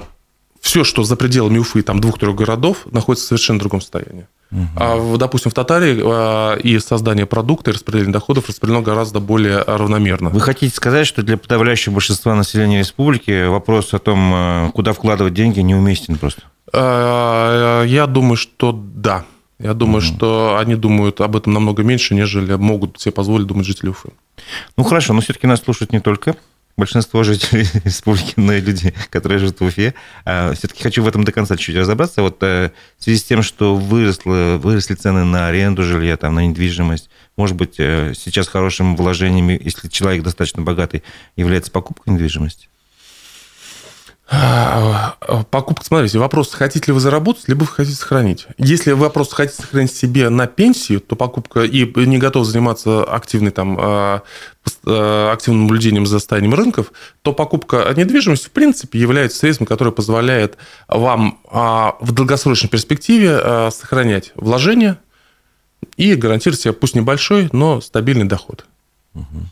все, что за пределами Уфы, там двух-трех городов, находится в совершенно другом состоянии. Угу. А, допустим, в Татарии а, и создание продукта, и распределение доходов распределено гораздо более равномерно. Вы хотите сказать, что для подавляющего большинства населения республики вопрос о том, а, куда вкладывать деньги, неуместен просто? А, я думаю, что да. Я думаю, угу. что они думают об этом намного меньше, нежели могут себе позволить думать жители Уфы. Ну хорошо, но все-таки нас слушают не только большинство жителей республики, но и люди, которые живут в Уфе. А, Все-таки хочу в этом до конца чуть-чуть разобраться. Вот э, в связи с тем, что выросло, выросли цены на аренду жилья, там, на недвижимость, может быть, э, сейчас хорошим вложением, если человек достаточно богатый, является покупка недвижимости? А, покупка, смотрите, вопрос, хотите ли вы заработать, либо вы хотите сохранить. Если вы просто хотите сохранить себе на пенсию, то покупка и не готов заниматься активной, там, а, а, активным наблюдением за состоянием рынков, то покупка недвижимости, в принципе, является средством, которое позволяет вам в долгосрочной перспективе сохранять вложения и гарантировать себе, пусть небольшой, но стабильный доход. Угу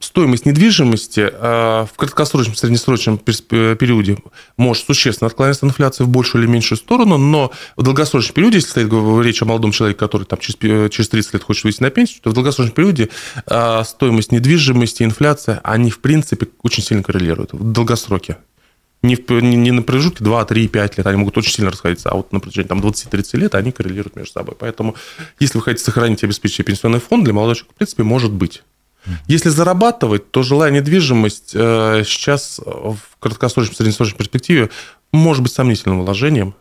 стоимость недвижимости э, в краткосрочном, среднесрочном периоде может существенно отклоняться от инфляции в большую или меньшую сторону, но в долгосрочном периоде, если стоит речь о молодом человеке, который там, через, э, через 30 лет хочет выйти на пенсию, то в долгосрочном периоде э, стоимость недвижимости, инфляция, они, в принципе, очень сильно коррелируют в долгосроке. Не, в, не на промежутке 2, 3, 5 лет, они могут очень сильно расходиться, а вот на протяжении там, 20-30 лет они коррелируют между собой. Поэтому, если вы хотите сохранить и обеспечить пенсионный фонд, для молодого человека, в принципе, может быть. Если зарабатывать, то жилая недвижимость э, сейчас в краткосрочной, среднесрочной перспективе может быть сомнительным вложением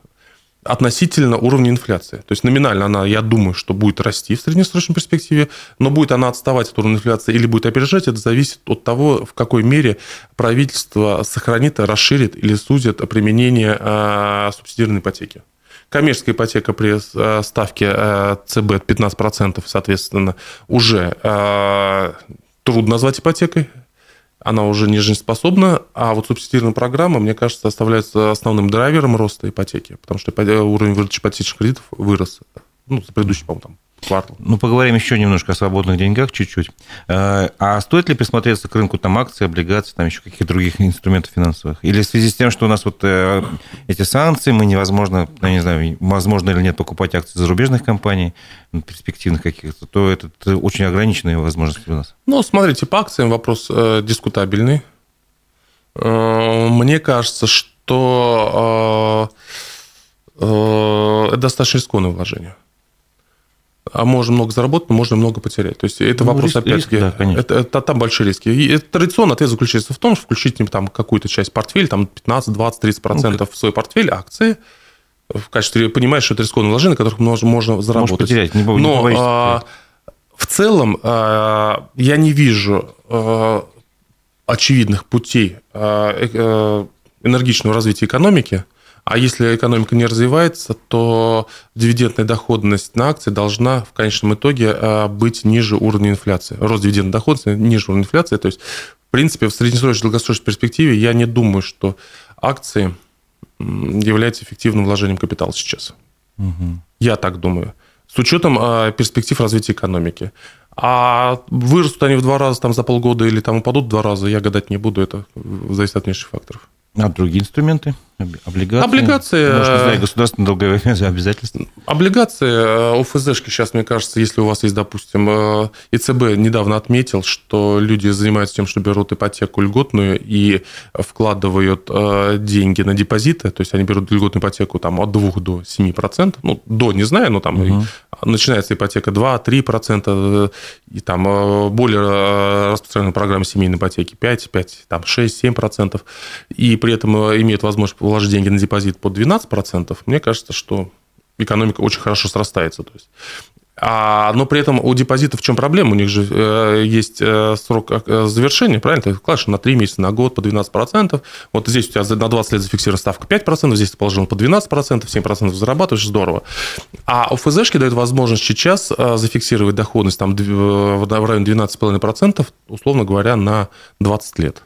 относительно уровня инфляции. То есть номинально она, я думаю, что будет расти в среднесрочной перспективе, но будет она отставать от уровня инфляции или будет опережать, это зависит от того, в какой мере правительство сохранит, расширит или сузит применение э, субсидированной ипотеки. Коммерческая ипотека при э, ставке э, ЦБ 15%, соответственно, уже э, трудно назвать ипотекой, она уже не жизнеспособна, а вот субсидированная программа, мне кажется, оставляется основным драйвером роста ипотеки, потому что уровень выдачи ипотечных кредитов вырос ну, за предыдущий, по-моему, квартал. Ну, поговорим еще немножко о свободных деньгах чуть-чуть. Э, а стоит ли присмотреться к рынку там акций, облигаций, там еще каких-то других инструментов финансовых? Или в связи с тем, что у нас вот э, эти санкции, мы невозможно, я не знаю, возможно или нет покупать акции зарубежных компаний, перспективных каких-то, то это очень ограниченные возможности у нас. Ну, смотрите, по акциям вопрос э, дискутабельный. Мне кажется, что это достаточно рискованное вложение а можно много заработать, но можно много потерять. То есть это ну, вопрос, опять-таки, да, это, это, там большие риски. И это, традиционно ответ заключается в том, что включить там какую-то часть портфеля, там 15, 20, 30 процентов ну, в свой портфель акции, в качестве, понимаешь, что это рискованное вложение, на которых можно, можно заработать. Можешь потерять, не, не Но а, в целом а, я не вижу а, очевидных путей а, э, энергичного развития экономики, а если экономика не развивается, то дивидендная доходность на акции должна в конечном итоге а, быть ниже уровня инфляции. Рост дивидендной доходности ниже уровня инфляции. То есть, в принципе, в среднесрочной долгосрочной перспективе я не думаю, что акции являются эффективным вложением капитала сейчас. Угу. Я так думаю. С учетом э, перспектив развития экономики. А вырастут они в два раза там, за полгода или там упадут в два раза, я гадать не буду, это зависит от меньших факторов. А другие инструменты? Облигации? Облигации. Может, знаю, государственные долговые обязательства? Облигации, э, ОФЗшки сейчас, мне кажется, если у вас есть, допустим, э, ЕЦБ недавно отметил, что люди занимаются тем, что берут ипотеку льготную и вкладывают э, деньги на депозиты, то есть они берут льготную ипотеку там, от 2 до 7%, ну, до, не знаю, но там угу. Начинается ипотека 2-3%, и там более распространенная программа семейной ипотеки 5, 5, там 6, 7%, и при этом имеют возможность вложить деньги на депозит под 12%, мне кажется, что экономика очень хорошо срастается. То есть а, но при этом у депозитов в чем проблема? У них же э, есть э, срок э, завершения, правильно? Ты вкладываешь на 3 месяца, на год по 12%. Вот здесь у тебя на 20 лет зафиксирована ставка 5%, здесь ты положил по 12%, 7% зарабатываешь, здорово. А у ФЗшки дает возможность сейчас э, зафиксировать доходность там, в районе 12,5%, условно говоря, на 20 лет.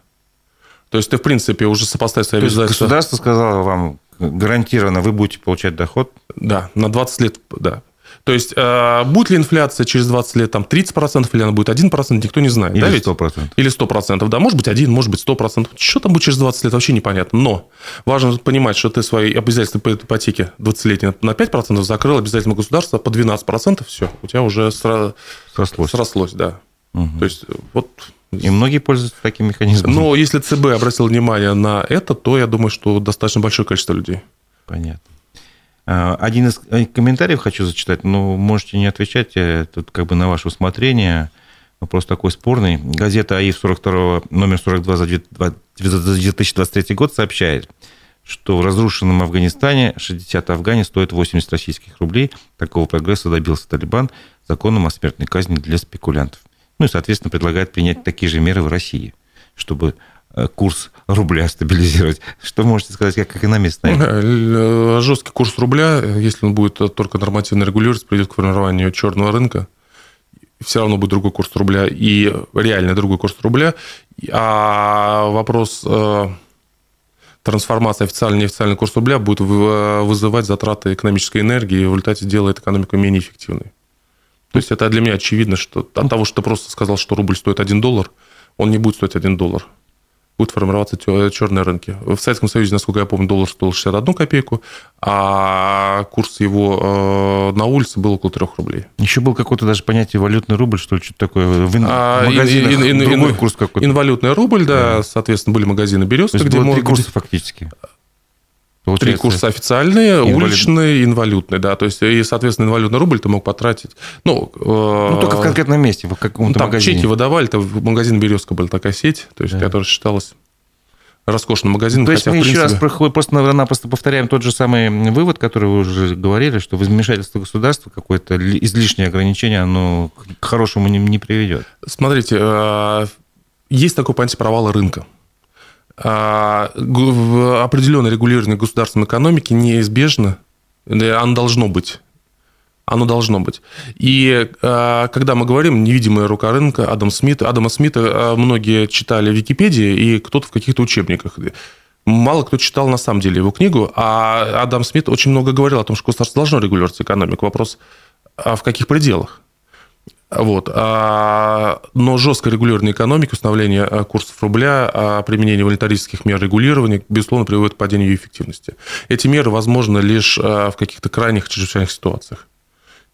То есть ты, в принципе, уже сопоставив свои обязательства... Государство сказало вам, гарантированно вы будете получать доход? Да, на 20 лет, да. То есть, э, будет ли инфляция через 20 лет там 30% или она будет 1%, никто не знает. Или да, 100%. Или 100%, да, может быть 1, может быть 100%. Что там будет через 20 лет, вообще непонятно. Но важно понимать, что ты свои обязательства по ипотеке 20-летние на 5% закрыл, обязательно государство по 12%, все, у тебя уже сра... срослось. срослось, да. Угу. То есть, вот и многие пользуются таким механизмом. Но если ЦБ обратил внимание на это, то я думаю, что достаточно большое количество людей. Понятно. А, один из э, комментариев хочу зачитать, но можете не отвечать, э, тут как бы на ваше усмотрение. Вопрос такой спорный. Газета АИФ 42, номер 42 за 2023 год сообщает, что в разрушенном Афганистане 60 афгане стоит 80 российских рублей. Такого прогресса добился Талибан законом о смертной казни для спекулянтов. Ну и, соответственно, предлагает принять такие же меры в России, чтобы э, курс рубля стабилизировать. Что можете сказать как экономист на? Э, жесткий курс рубля, если он будет только нормативно регулироваться, приведет к формированию черного рынка. Все равно будет другой курс рубля и реально другой курс рубля. А вопрос э, трансформации официальный неофициальный курс рубля будет вызывать затраты экономической энергии и в результате делает экономику менее эффективной. То есть это для меня очевидно, что от того, что ты просто сказал, что рубль стоит 1 доллар, он не будет стоить 1 доллар. Будут формироваться черные рынки. В Советском Союзе, насколько я помню, доллар стоил 61 копейку, а курс его э, на улице был около 3 рублей. Еще был какое-то даже понятие валютный рубль, что ли, что-то такое. В, ин... а, магазинах ин, ин, другой ин, курс какой-то. Инвалютный рубль, да, да, соответственно, были магазины «Березка», где... Было три курса фактически. Получается, Три курса официальные, инвалид... уличные, инвалютные, да. То есть, и, соответственно, инвалютный рубль ты мог потратить. Ну, э... ну только в конкретном месте, в каком-то там магазине. чеки выдавали, там в магазин «Березка» была такая сеть, то есть, да. которая считалась роскошным магазином. То есть мы принципе... еще раз просто-напросто повторяем тот же самый вывод, который вы уже говорили, что вмешательство государства, какое-то излишнее ограничение, оно к хорошему не, не приведет. Смотрите, э, есть такое понятие провала рынка. А, определенное регулирование государственной экономики неизбежно, оно должно быть. Оно должно быть. И а, когда мы говорим «невидимая рука рынка», Адам Смит, Адама Смита а, многие читали в Википедии и кто-то в каких-то учебниках. Мало кто читал на самом деле его книгу, а Адам Смит очень много говорил о том, что государство должно регулировать экономику. Вопрос, а в каких пределах? Вот. А, но жесткое регулирование экономики, установление а, курсов рубля, а, применение волонтаристских мер регулирования, безусловно, приводит к падению ее эффективности. Эти меры возможны лишь в каких-то крайних чрезвычайных ситуациях.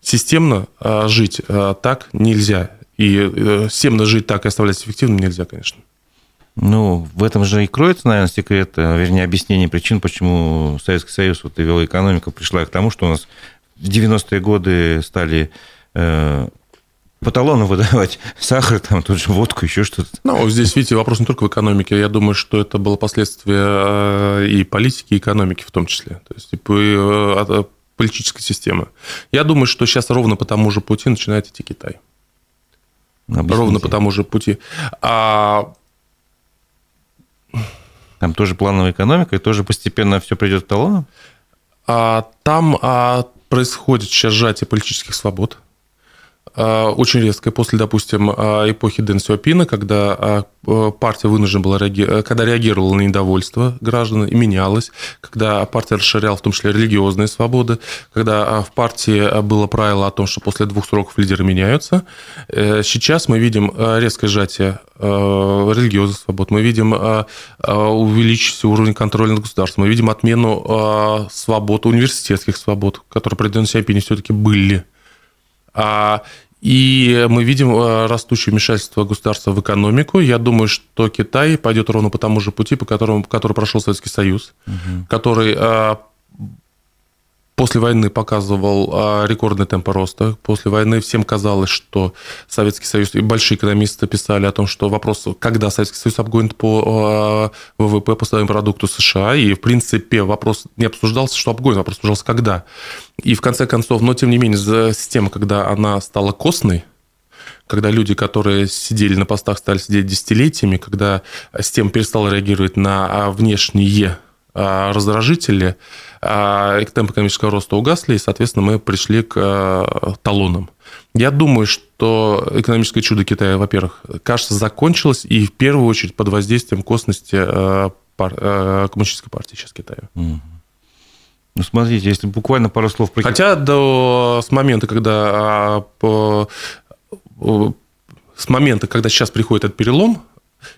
Системно жить так нельзя. И э, системно жить так и оставлять эффективным нельзя, конечно. Ну, в этом же и кроется, наверное, секрет, вернее, объяснение причин, почему Советский Союз вот, и вела экономика пришла к тому, что у нас в 90-е годы стали э, по талону выдавать сахар, там, тут же водку, еще что-то. Ну, здесь, видите, вопрос не только в экономике. Я думаю, что это было последствие э, и политики, и экономики в том числе. То есть, типа, э, политической системы. Я думаю, что сейчас ровно по тому же пути начинает идти Китай. Объясните. Ровно по тому же пути. А... Там тоже плановая экономика, и тоже постепенно все придет к талону? А, там а, происходит сейчас сжатие политических свобод очень резкое после, допустим, а, эпохи Дэн Сюапина, когда а, партия вынуждена была реагировать, когда реагировала на недовольство граждан и менялась, когда партия расширяла в том числе религиозные свободы, когда в партии было правило о том, что после двух сроков лидеры меняются. Э, сейчас мы видим резкое сжатие религиозных свобод, мы видим увеличившийся уровень контроля над государством, мы видим отмену свобод, университетских свобод, которые при Дэн Сюапине все-таки были. И мы видим э, растущее вмешательство государства в экономику. Я думаю, что Китай пойдет ровно по тому же пути, по которому, который прошел Советский Союз, угу. который э, после войны показывал а, рекордный темп роста. После войны всем казалось, что Советский Союз, и большие экономисты писали о том, что вопрос, когда Советский Союз обгонит по а, ВВП, по своему продукту США, и, в принципе, вопрос не обсуждался, что обгонит, вопрос обсуждался, когда. И, в конце концов, но, тем не менее, система, когда она стала костной, когда люди, которые сидели на постах, стали сидеть десятилетиями, когда система перестала реагировать на внешние а, раздражители, а, темпы экономического роста угасли, и, соответственно, мы пришли к а, талонам. Я думаю, что экономическое чудо Китая, во-первых, кажется, закончилось, и в первую очередь под воздействием косности пар... коммунистической партии сейчас Китая. Ну, смотрите, если буквально пару слов про... Хотя до, с момента, когда по, с момента, когда сейчас приходит этот перелом,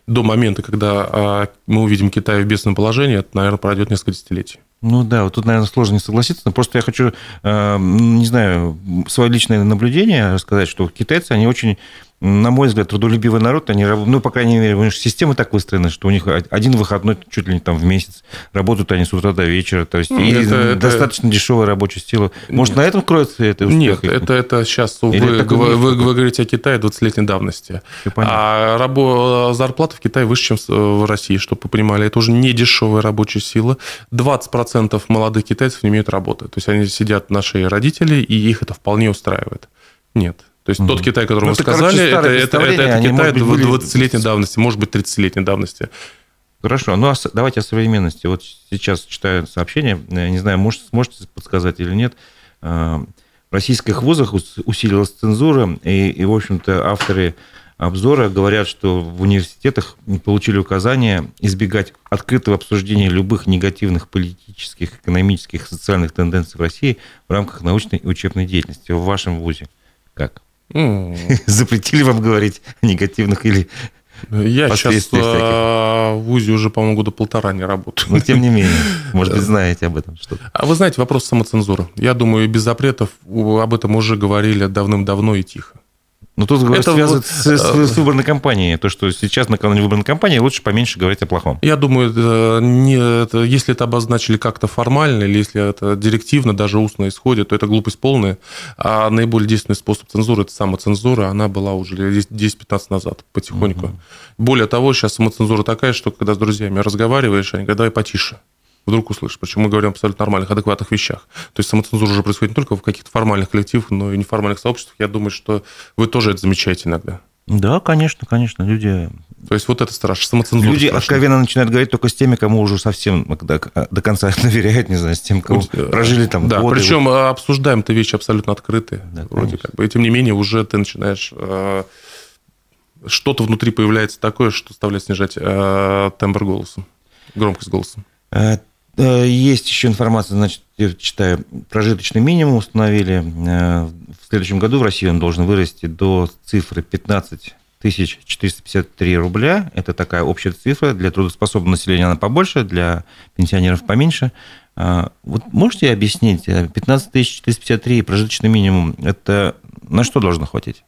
до момента, когда а, мы увидим Китай в бедственном положении, это, наверное, пройдет несколько десятилетий. Ну да, вот тут, наверное, сложно не согласиться, но просто я хочу, а, не знаю, свое личное наблюдение рассказать, что китайцы, они очень на мой взгляд, трудолюбивый народ, они, ну, по крайней мере, у них система так выстроена, что у них один выходной чуть ли не там в месяц, работают они с утра до вечера, то есть и это, достаточно это... дешевая рабочая сила. Может, Нет. на этом кроется это успех? Нет, это, это сейчас вы, это вы, вы, вы говорите о Китае 20-летней давности. А рабо... зарплата в Китае выше, чем в России, чтобы вы понимали. Это уже не дешевая рабочая сила. 20% молодых китайцев не имеют работы. То есть они сидят на шее родителей, и их это вполне устраивает. Нет. То есть угу. тот Китай, который ну, вы это, сказали, короче, это, это, это, это Китай 20-летней давности, может быть, 30-летней давности. Хорошо, ну а давайте о современности. Вот сейчас читаю сообщение, я не знаю, может, сможете подсказать или нет. А, в российских вузах усилилась цензура, и, и в общем-то, авторы обзора говорят, что в университетах получили указания избегать открытого обсуждения любых негативных политических, экономических, социальных тенденций в России в рамках научной и учебной деятельности. В вашем вузе как? Запретили вам говорить о негативных или я сейчас а, в ВУЗе уже, по-моему, года полтора не работаю. Но тем не менее, может быть, знаете об этом что-то. А вы знаете, вопрос самоцензуры. Я думаю, без запретов об этом уже говорили давным-давно и тихо. Ну, тут это связывает вот, с, с, э, с выборной кампанией. То, что сейчас накануне выборной кампании лучше поменьше говорить о плохом. Я думаю, это не, это, если это обозначили как-то формально, или если это директивно, даже устно исходит, то это глупость полная. А наиболее действенный способ цензуры – это самоцензура. Она была уже 10-15 назад, потихоньку. Угу. Более того, сейчас самоцензура такая, что когда с друзьями разговариваешь, они говорят, давай потише вдруг услышишь. Причем мы говорим абсолютно нормальных, адекватных вещах. То есть самоцензура уже происходит не только в каких-то формальных коллективах, но и неформальных сообществах. Я думаю, что вы тоже это замечаете иногда. Да, конечно, конечно, люди... То есть вот это страшно, самоцензура Люди страшно. откровенно начинают говорить только с теми, кому уже совсем до, до конца доверяют, не знаю, с тем, кого вот, прожили там Да, годы. причем вот. обсуждаем ты вещи абсолютно открытые, да, вроде конечно. как бы. И тем не менее уже ты начинаешь... Э, что-то внутри появляется такое, что заставляет снижать э, тембр голоса, громкость голоса. Э, есть еще информация, значит, я читаю, прожиточный минимум установили. Э, в следующем году в России он должен вырасти до цифры 15 453 рубля. Это такая общая цифра. Для трудоспособного населения она побольше, для пенсионеров поменьше. Э, вот можете объяснить, 15 453 прожиточный минимум, это на что должно хватить?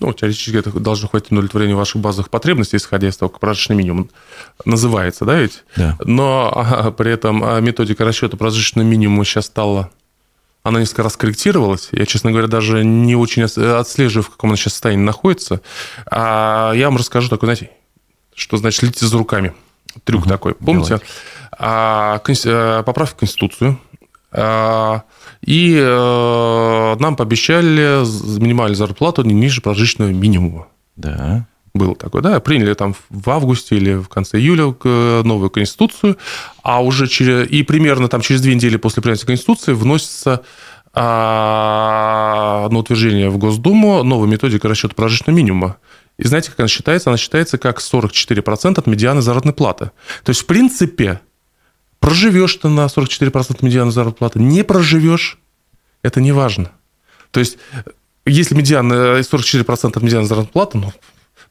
Ну, теоретически это должно хватить удовлетворению ваших базовых потребностей, исходя из того, как прожиточный минимум называется, да ведь? Да. Но а, при этом а, методика расчета прожиточного минимума сейчас стала она несколько раз корректировалась. Я, честно говоря, даже не очень отслеживаю, в каком она сейчас состоянии находится. А я вам расскажу такой, знаете, что значит следите за руками. Трюк угу, такой. Помните? А, э, поправь Конституцию. А, и э, нам пообещали минимальную зарплату не ниже прожиточного минимума. Да. Было такое, да, приняли там в августе или в конце июля новую конституцию, а уже через, и примерно там через две недели после принятия конституции вносится а, на утверждение в Госдуму новая методика расчета прожиточного минимума. И знаете, как она считается? Она считается как 44% от медианы заработной платы. То есть, в принципе, проживешь ты на 44% медианы заработной платы, не проживешь, это не важно. То есть, если медиана 44% от медианы заработной платы, ну,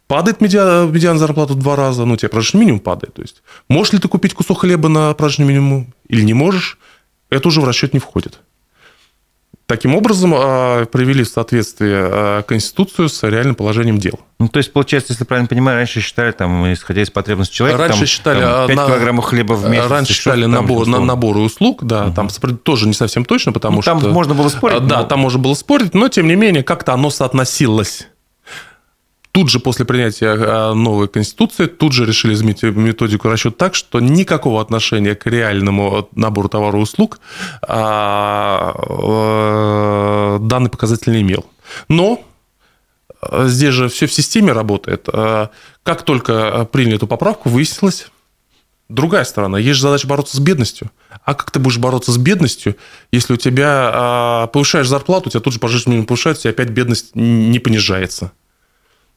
падает медиана, медиана зарплата в два раза, ну, у тебя прожиточный минимум падает. То есть, можешь ли ты купить кусок хлеба на прожиточный минимум или не можешь, это уже в расчет не входит. Таким образом, а, привели в соответствие а, Конституцию с реальным положением дел. Ну, то есть, получается, если правильно понимаю, раньше считали, там, исходя из потребностей человека, раньше там, считали там, 5 на, килограммов хлеба в месяц. Раньше считали набор, на, наборы услуг, да, угу. там тоже не совсем точно, потому ну, там что... Там можно было спорить. Да, но... там можно было спорить, но, тем не менее, как-то оно соотносилось Тут же после принятия а, новой Конституции, тут же решили изменить методику расчета так, что никакого отношения к реальному набору товаров и услуг а, а, данный показатель не имел. Но здесь же все в системе работает. Как только приняли эту поправку, выяснилось, другая сторона. Есть же задача бороться с бедностью. А как ты будешь бороться с бедностью, если у тебя повышаешь зарплату, у тебя тут же пожизненно повышается, и опять бедность не понижается?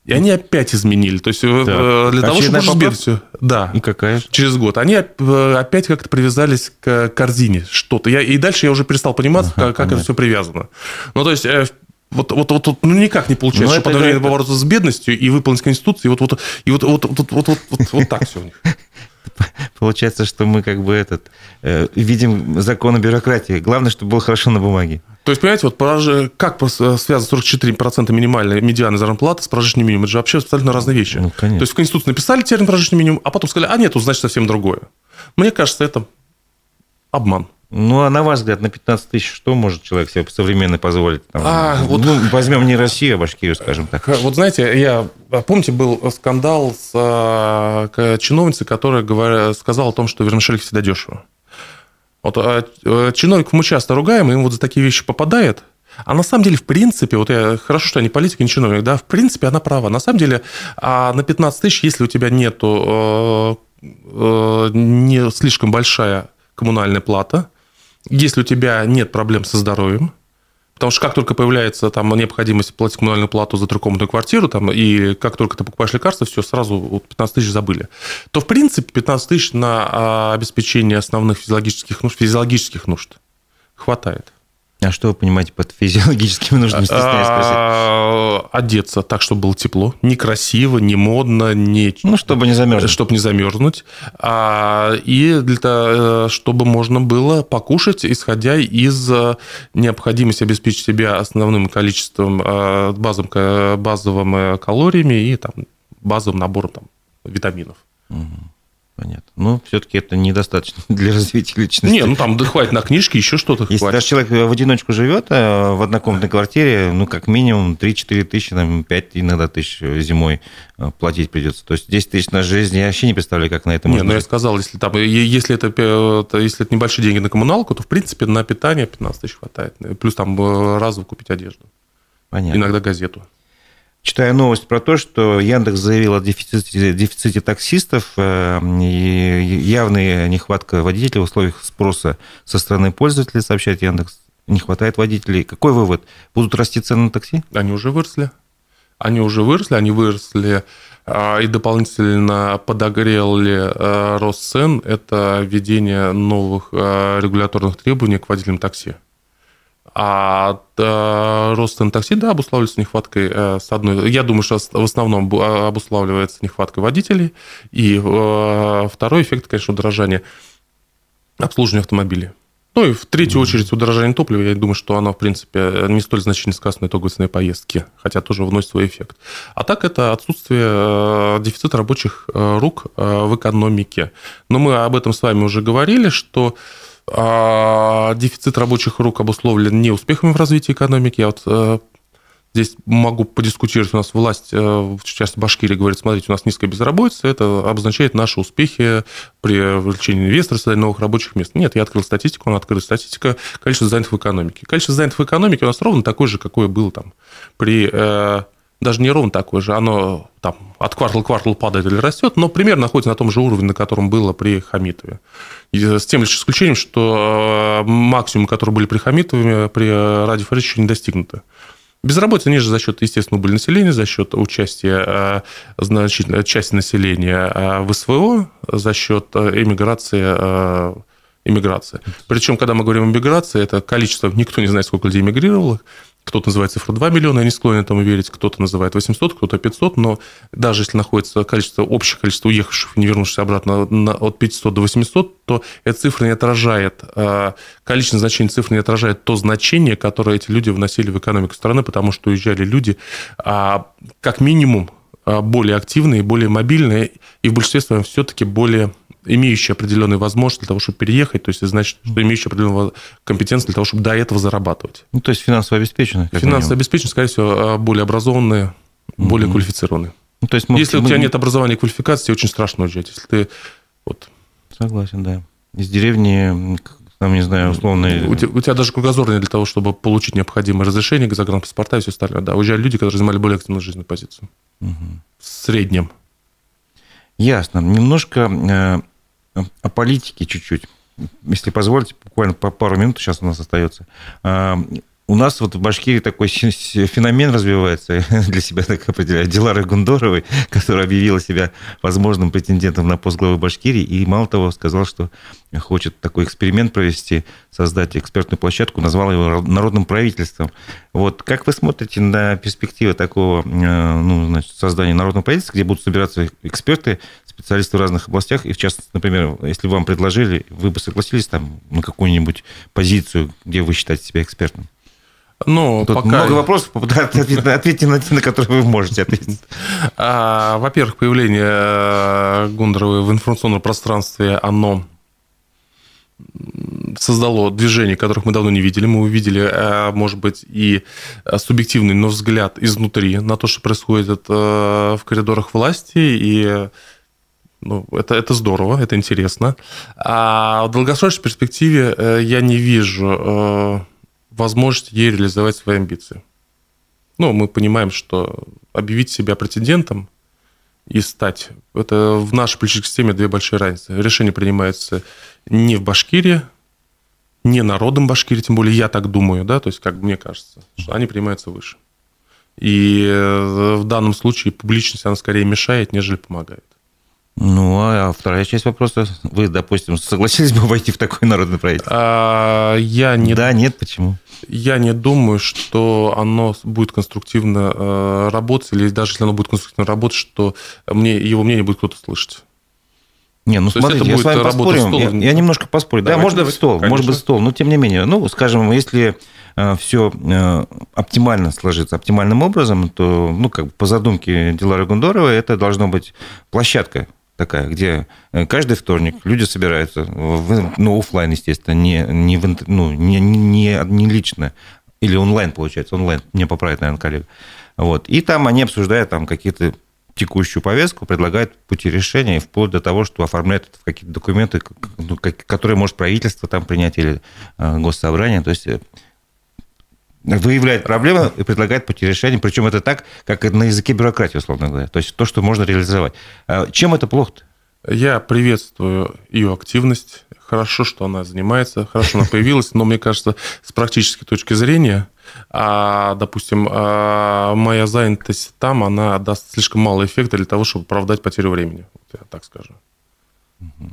И они опять изменили. То есть э, так. для того, чтобы разбить Да. И какая? Через год. Они э, опять как-то привязались к корзине что-то. Я, и дальше я уже перестал понимать, ага, как, как это все привязано. Ну, то есть, э, вот, вот, вот, вот ну, никак не получается, ну, чтобы одновременно это... бороться с бедностью и выполнить Конституцию, и вот, вот, и вот, вот, вот, вот, вот, вот, вот так все у них. Получается, что мы как бы этот видим закон о бюрократии. Главное, чтобы было хорошо на бумаге. То есть, понимаете, вот как связано 44% минимальной медианы зарплаты с прожиточным минимумом? Это же вообще абсолютно разные вещи. Ну, конечно. То есть, в Конституции написали термин прожиточный минимум, а потом сказали, а нет, значит совсем другое. Мне кажется, это обман. Ну, а на ваш взгляд, на 15 тысяч что может человек себе современно позволить? Там, а, вот, ну, возьмем не Россию, а Башкирию, скажем так. Вот знаете, я, помните, был скандал с а, чиновницей, которая говоря, сказала о том, что вермишель всегда дешево. Вот а, а, чиновников мы часто ругаем, им вот за такие вещи попадает. А на самом деле, в принципе, вот я, хорошо, что я не политик, не чиновник, да, в принципе, она права. На самом деле, а на 15 тысяч, если у тебя нету э, э, не слишком большая коммунальная плата, если у тебя нет проблем со здоровьем, Потому что как только появляется там необходимость платить коммунальную плату за трехкомнатную квартиру, там, и как только ты покупаешь лекарства, все, сразу вот 15 тысяч забыли, то, в принципе, 15 тысяч на а, обеспечение основных физиологических нужд, физиологических нужд хватает. А что вы понимаете под физиологическими нуждами, стесняюсь спросить? А, одеться так, чтобы было тепло. Не красиво, не модно, не... Ну, чтобы не замерзнуть. Чтобы не замерзнуть. А, и для того, э, чтобы можно было покушать, исходя из э, необходимости обеспечить себя основным количеством э, базовым, базовыми калориями и там, базовым набором там, витаминов. Угу. Понятно. Но все-таки это недостаточно для развития личности. Не, ну там да хватит на книжки, еще что-то Если хватит. даже человек в одиночку живет э, в однокомнатной квартире, ну, как минимум 3-4 тысячи, там, 5 иногда тысяч зимой э, платить придется. То есть 10 тысяч на жизнь я вообще не представляю, как на это можно Не, ну я сказал, если, там, если, это, если это небольшие деньги на коммуналку, то, в принципе, на питание 15 тысяч хватает. Плюс там э, разово купить одежду. Понятно. Иногда газету. Читаю новость про то, что Яндекс заявил о дефиците, дефиците таксистов, э, и явная нехватка водителей в условиях спроса со стороны пользователей, сообщает Яндекс. Не хватает водителей. Какой вывод? Будут расти цены на такси? Они уже выросли. Они уже выросли, они выросли а, и дополнительно подогрел ли э, рост цен, это введение новых э, регуляторных требований к водителям такси. А да, рост такси, да, обуславливается нехваткой э, с одной... Я думаю, что в основном а, обуславливается нехваткой водителей. И э, второй эффект, конечно, удорожания обслуживания автомобилей. Ну и в третью очередь удорожание топлива, я думаю, что оно, в принципе, не столь значительно сказано на итоговой цене поездки, хотя тоже вносит свой эффект. А так это отсутствие э, дефицита рабочих рук в экономике. Но мы об этом с вами уже говорили, что а дефицит рабочих рук обусловлен не успехами в развитии экономики. Я вот э, здесь могу подискутировать. У нас власть, э, в частности Башкирии, говорит, смотрите, у нас низкая безработица, это обозначает наши успехи при привлечении инвесторов, создании новых рабочих мест. Нет, я открыл статистику, она открыта статистика количества занятых в экономике. Количество занятых в экономике у нас ровно такое же, какое было там при э, даже не ровно такое же, оно там от квартала к кварталу падает или растет, но примерно находится на том же уровне, на котором было при Хамитове. И с тем лишь исключением, что э, максимум, которые были при Хамитове, при Ради Фаридовиче еще не достигнуты. Безработица ниже за счет, естественно, убыли населения, за счет участия э, значительной части населения э, в СВО, за счет эмиграции иммиграции. Причем, когда мы говорим о миграции, это количество, никто не знает, сколько людей эмигрировало, кто-то называет цифру 2 миллиона, я не склонен этому верить, кто-то называет 800, кто-то 500, но даже если находится количество, общее количество уехавших и не вернувшихся обратно на, от 500 до 800, то эта цифра не отражает, а, количественное значение цифры не отражает то значение, которое эти люди вносили в экономику страны, потому что уезжали люди а, как минимум а, более активные, более мобильные, и в большинстве своем все-таки более имеющие определенные возможности для того, чтобы переехать, то есть значит, что имеющие определенную компетенцию для того, чтобы до этого зарабатывать. Ну, то есть финансово обеспеченные? Финансово обеспеченные, скорее всего, а, более образованные, более mm-hmm. квалифицированные. Ну, то есть мы, если мы... у тебя нет образования и квалификации, очень страшно уезжать. Если ты вот... Согласен, да. Из деревни там, не знаю, условно... У тебя, у тебя даже кругозор не для того, чтобы получить необходимое разрешение, загранпаспорта и все остальное. Да, уезжали люди, которые занимали более активную жизненную позицию. Угу. В среднем. Ясно. Немножко э, о политике чуть-чуть. Если позволите, буквально по пару минут сейчас у нас остается. У нас вот в Башкирии такой феномен развивается, для себя так определяю, Дилара Гундоровой, которая объявила себя возможным претендентом на пост главы Башкирии, и мало того, сказал, что хочет такой эксперимент провести, создать экспертную площадку, назвал его народным правительством. Вот как вы смотрите на перспективы такого э, ну, значит, создания народного правительства, где будут собираться эксперты, специалисты в разных областях, и в частности, например, если вам предложили, вы бы согласились там на какую-нибудь позицию, где вы считаете себя экспертом? Ну, Тут пока... много вопросов, ответьте на те, на которые вы можете ответить. А, во-первых, появление э, Гундеровой в информационном пространстве, оно создало движение, которых мы давно не видели. Мы увидели, э, может быть, и субъективный, но взгляд изнутри на то, что происходит э, в коридорах власти, и ну, это, это здорово, это интересно. А в долгосрочной перспективе я не вижу возможность ей реализовать свои амбиции. Ну, мы понимаем, что объявить себя претендентом и стать, это в нашей политической системе две большие разницы. Решение принимается не в Башкирии, не народом Башкирии, тем более я так думаю, да, то есть, как мне кажется, что они принимаются выше. И э, в данном случае публичность, она скорее мешает, нежели помогает. Ну, а вторая часть вопроса. Вы, допустим, согласились бы войти в такой народный правительство? А, я не... Да, нет, почему? Я не думаю, что оно будет конструктивно э, работать, или даже если оно будет конструктивно работать, что мне, его мнение будет кто-то слышать. Не, ну То смотрите, я с вами поспорю. Я, я немножко поспорю. Давайте, да, может быть стол, конечно. может быть стол, но тем не менее, ну, скажем, если э, все э, оптимально сложится, оптимальным образом, то, ну, как бы по задумке Дилары Гундоровой, это должно быть площадка такая, где э, каждый вторник люди собираются, в, ну, офлайн, естественно, не, не, в, ну, не, не, не лично, или онлайн, получается, онлайн, мне поправит, наверное, коллега. Вот. И там они обсуждают там какие-то текущую повестку, предлагают пути решения, вплоть до того, что оформляют это в какие-то документы, ну, которые может правительство там принять или э, госсобрание. То есть э, выявляет проблему и предлагает пути решения. Причем это так, как на языке бюрократии, условно говоря. То есть то, что можно реализовать. А чем это плохо-то? Я приветствую ее активность. Хорошо, что она занимается, хорошо, она появилась, но мне кажется, с практической точки зрения, а, допустим, а, моя занятость там, она даст слишком мало эффекта для того, чтобы оправдать потерю времени. Вот я так скажу. Угу.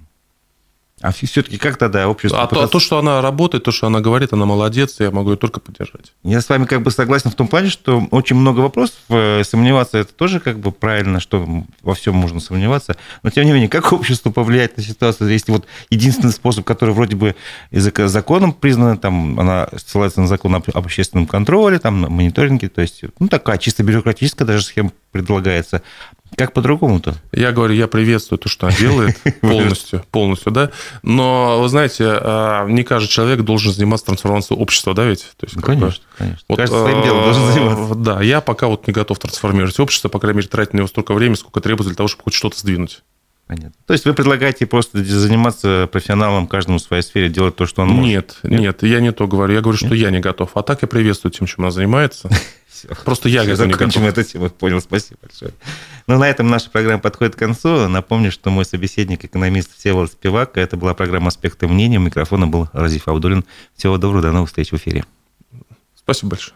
А все-таки как тогда общество... А, то, а то, что она работает, то, что она говорит, она молодец, я могу ее только поддержать. Я с вами как бы согласен в том плане, что очень много вопросов, э, сомневаться это тоже как бы правильно, что во всем можно сомневаться, но тем не менее, как общество повлияет на ситуацию, если вот единственный способ, который вроде бы законом признан, там она ссылается на закон об общественном контроле, там на мониторинге, то есть, ну, такая чисто бюрократическая даже схема предлагается. Как по-другому-то? Я говорю, я приветствую то, что она делает полностью, полностью, да. Но, вы знаете, а, не каждый человек должен заниматься трансформацией общества, да, ведь? То есть, конечно, конечно. Вот, Каждый своим делом должен а, заниматься. Да, я пока вот не готов трансформировать общество, по крайней мере, тратить на него столько времени, сколько требуется для того, чтобы хоть что-то сдвинуть. Понятно. То есть вы предлагаете просто заниматься профессионалом каждому в своей сфере, делать то, что он может? Нет, нет, нет я не то говорю. Я говорю, что нет? я не готов. А так я приветствую тем, чем она занимается. Просто я Все, закончим эту тему. Понял, спасибо большое. Ну, на этом наша программа подходит к концу. Напомню, что мой собеседник, экономист Всеволод Спивак. Это была программа «Аспекты мнения». У микрофона был Разиф Абдулин. Всего доброго, до новых встреч в эфире. Спасибо большое.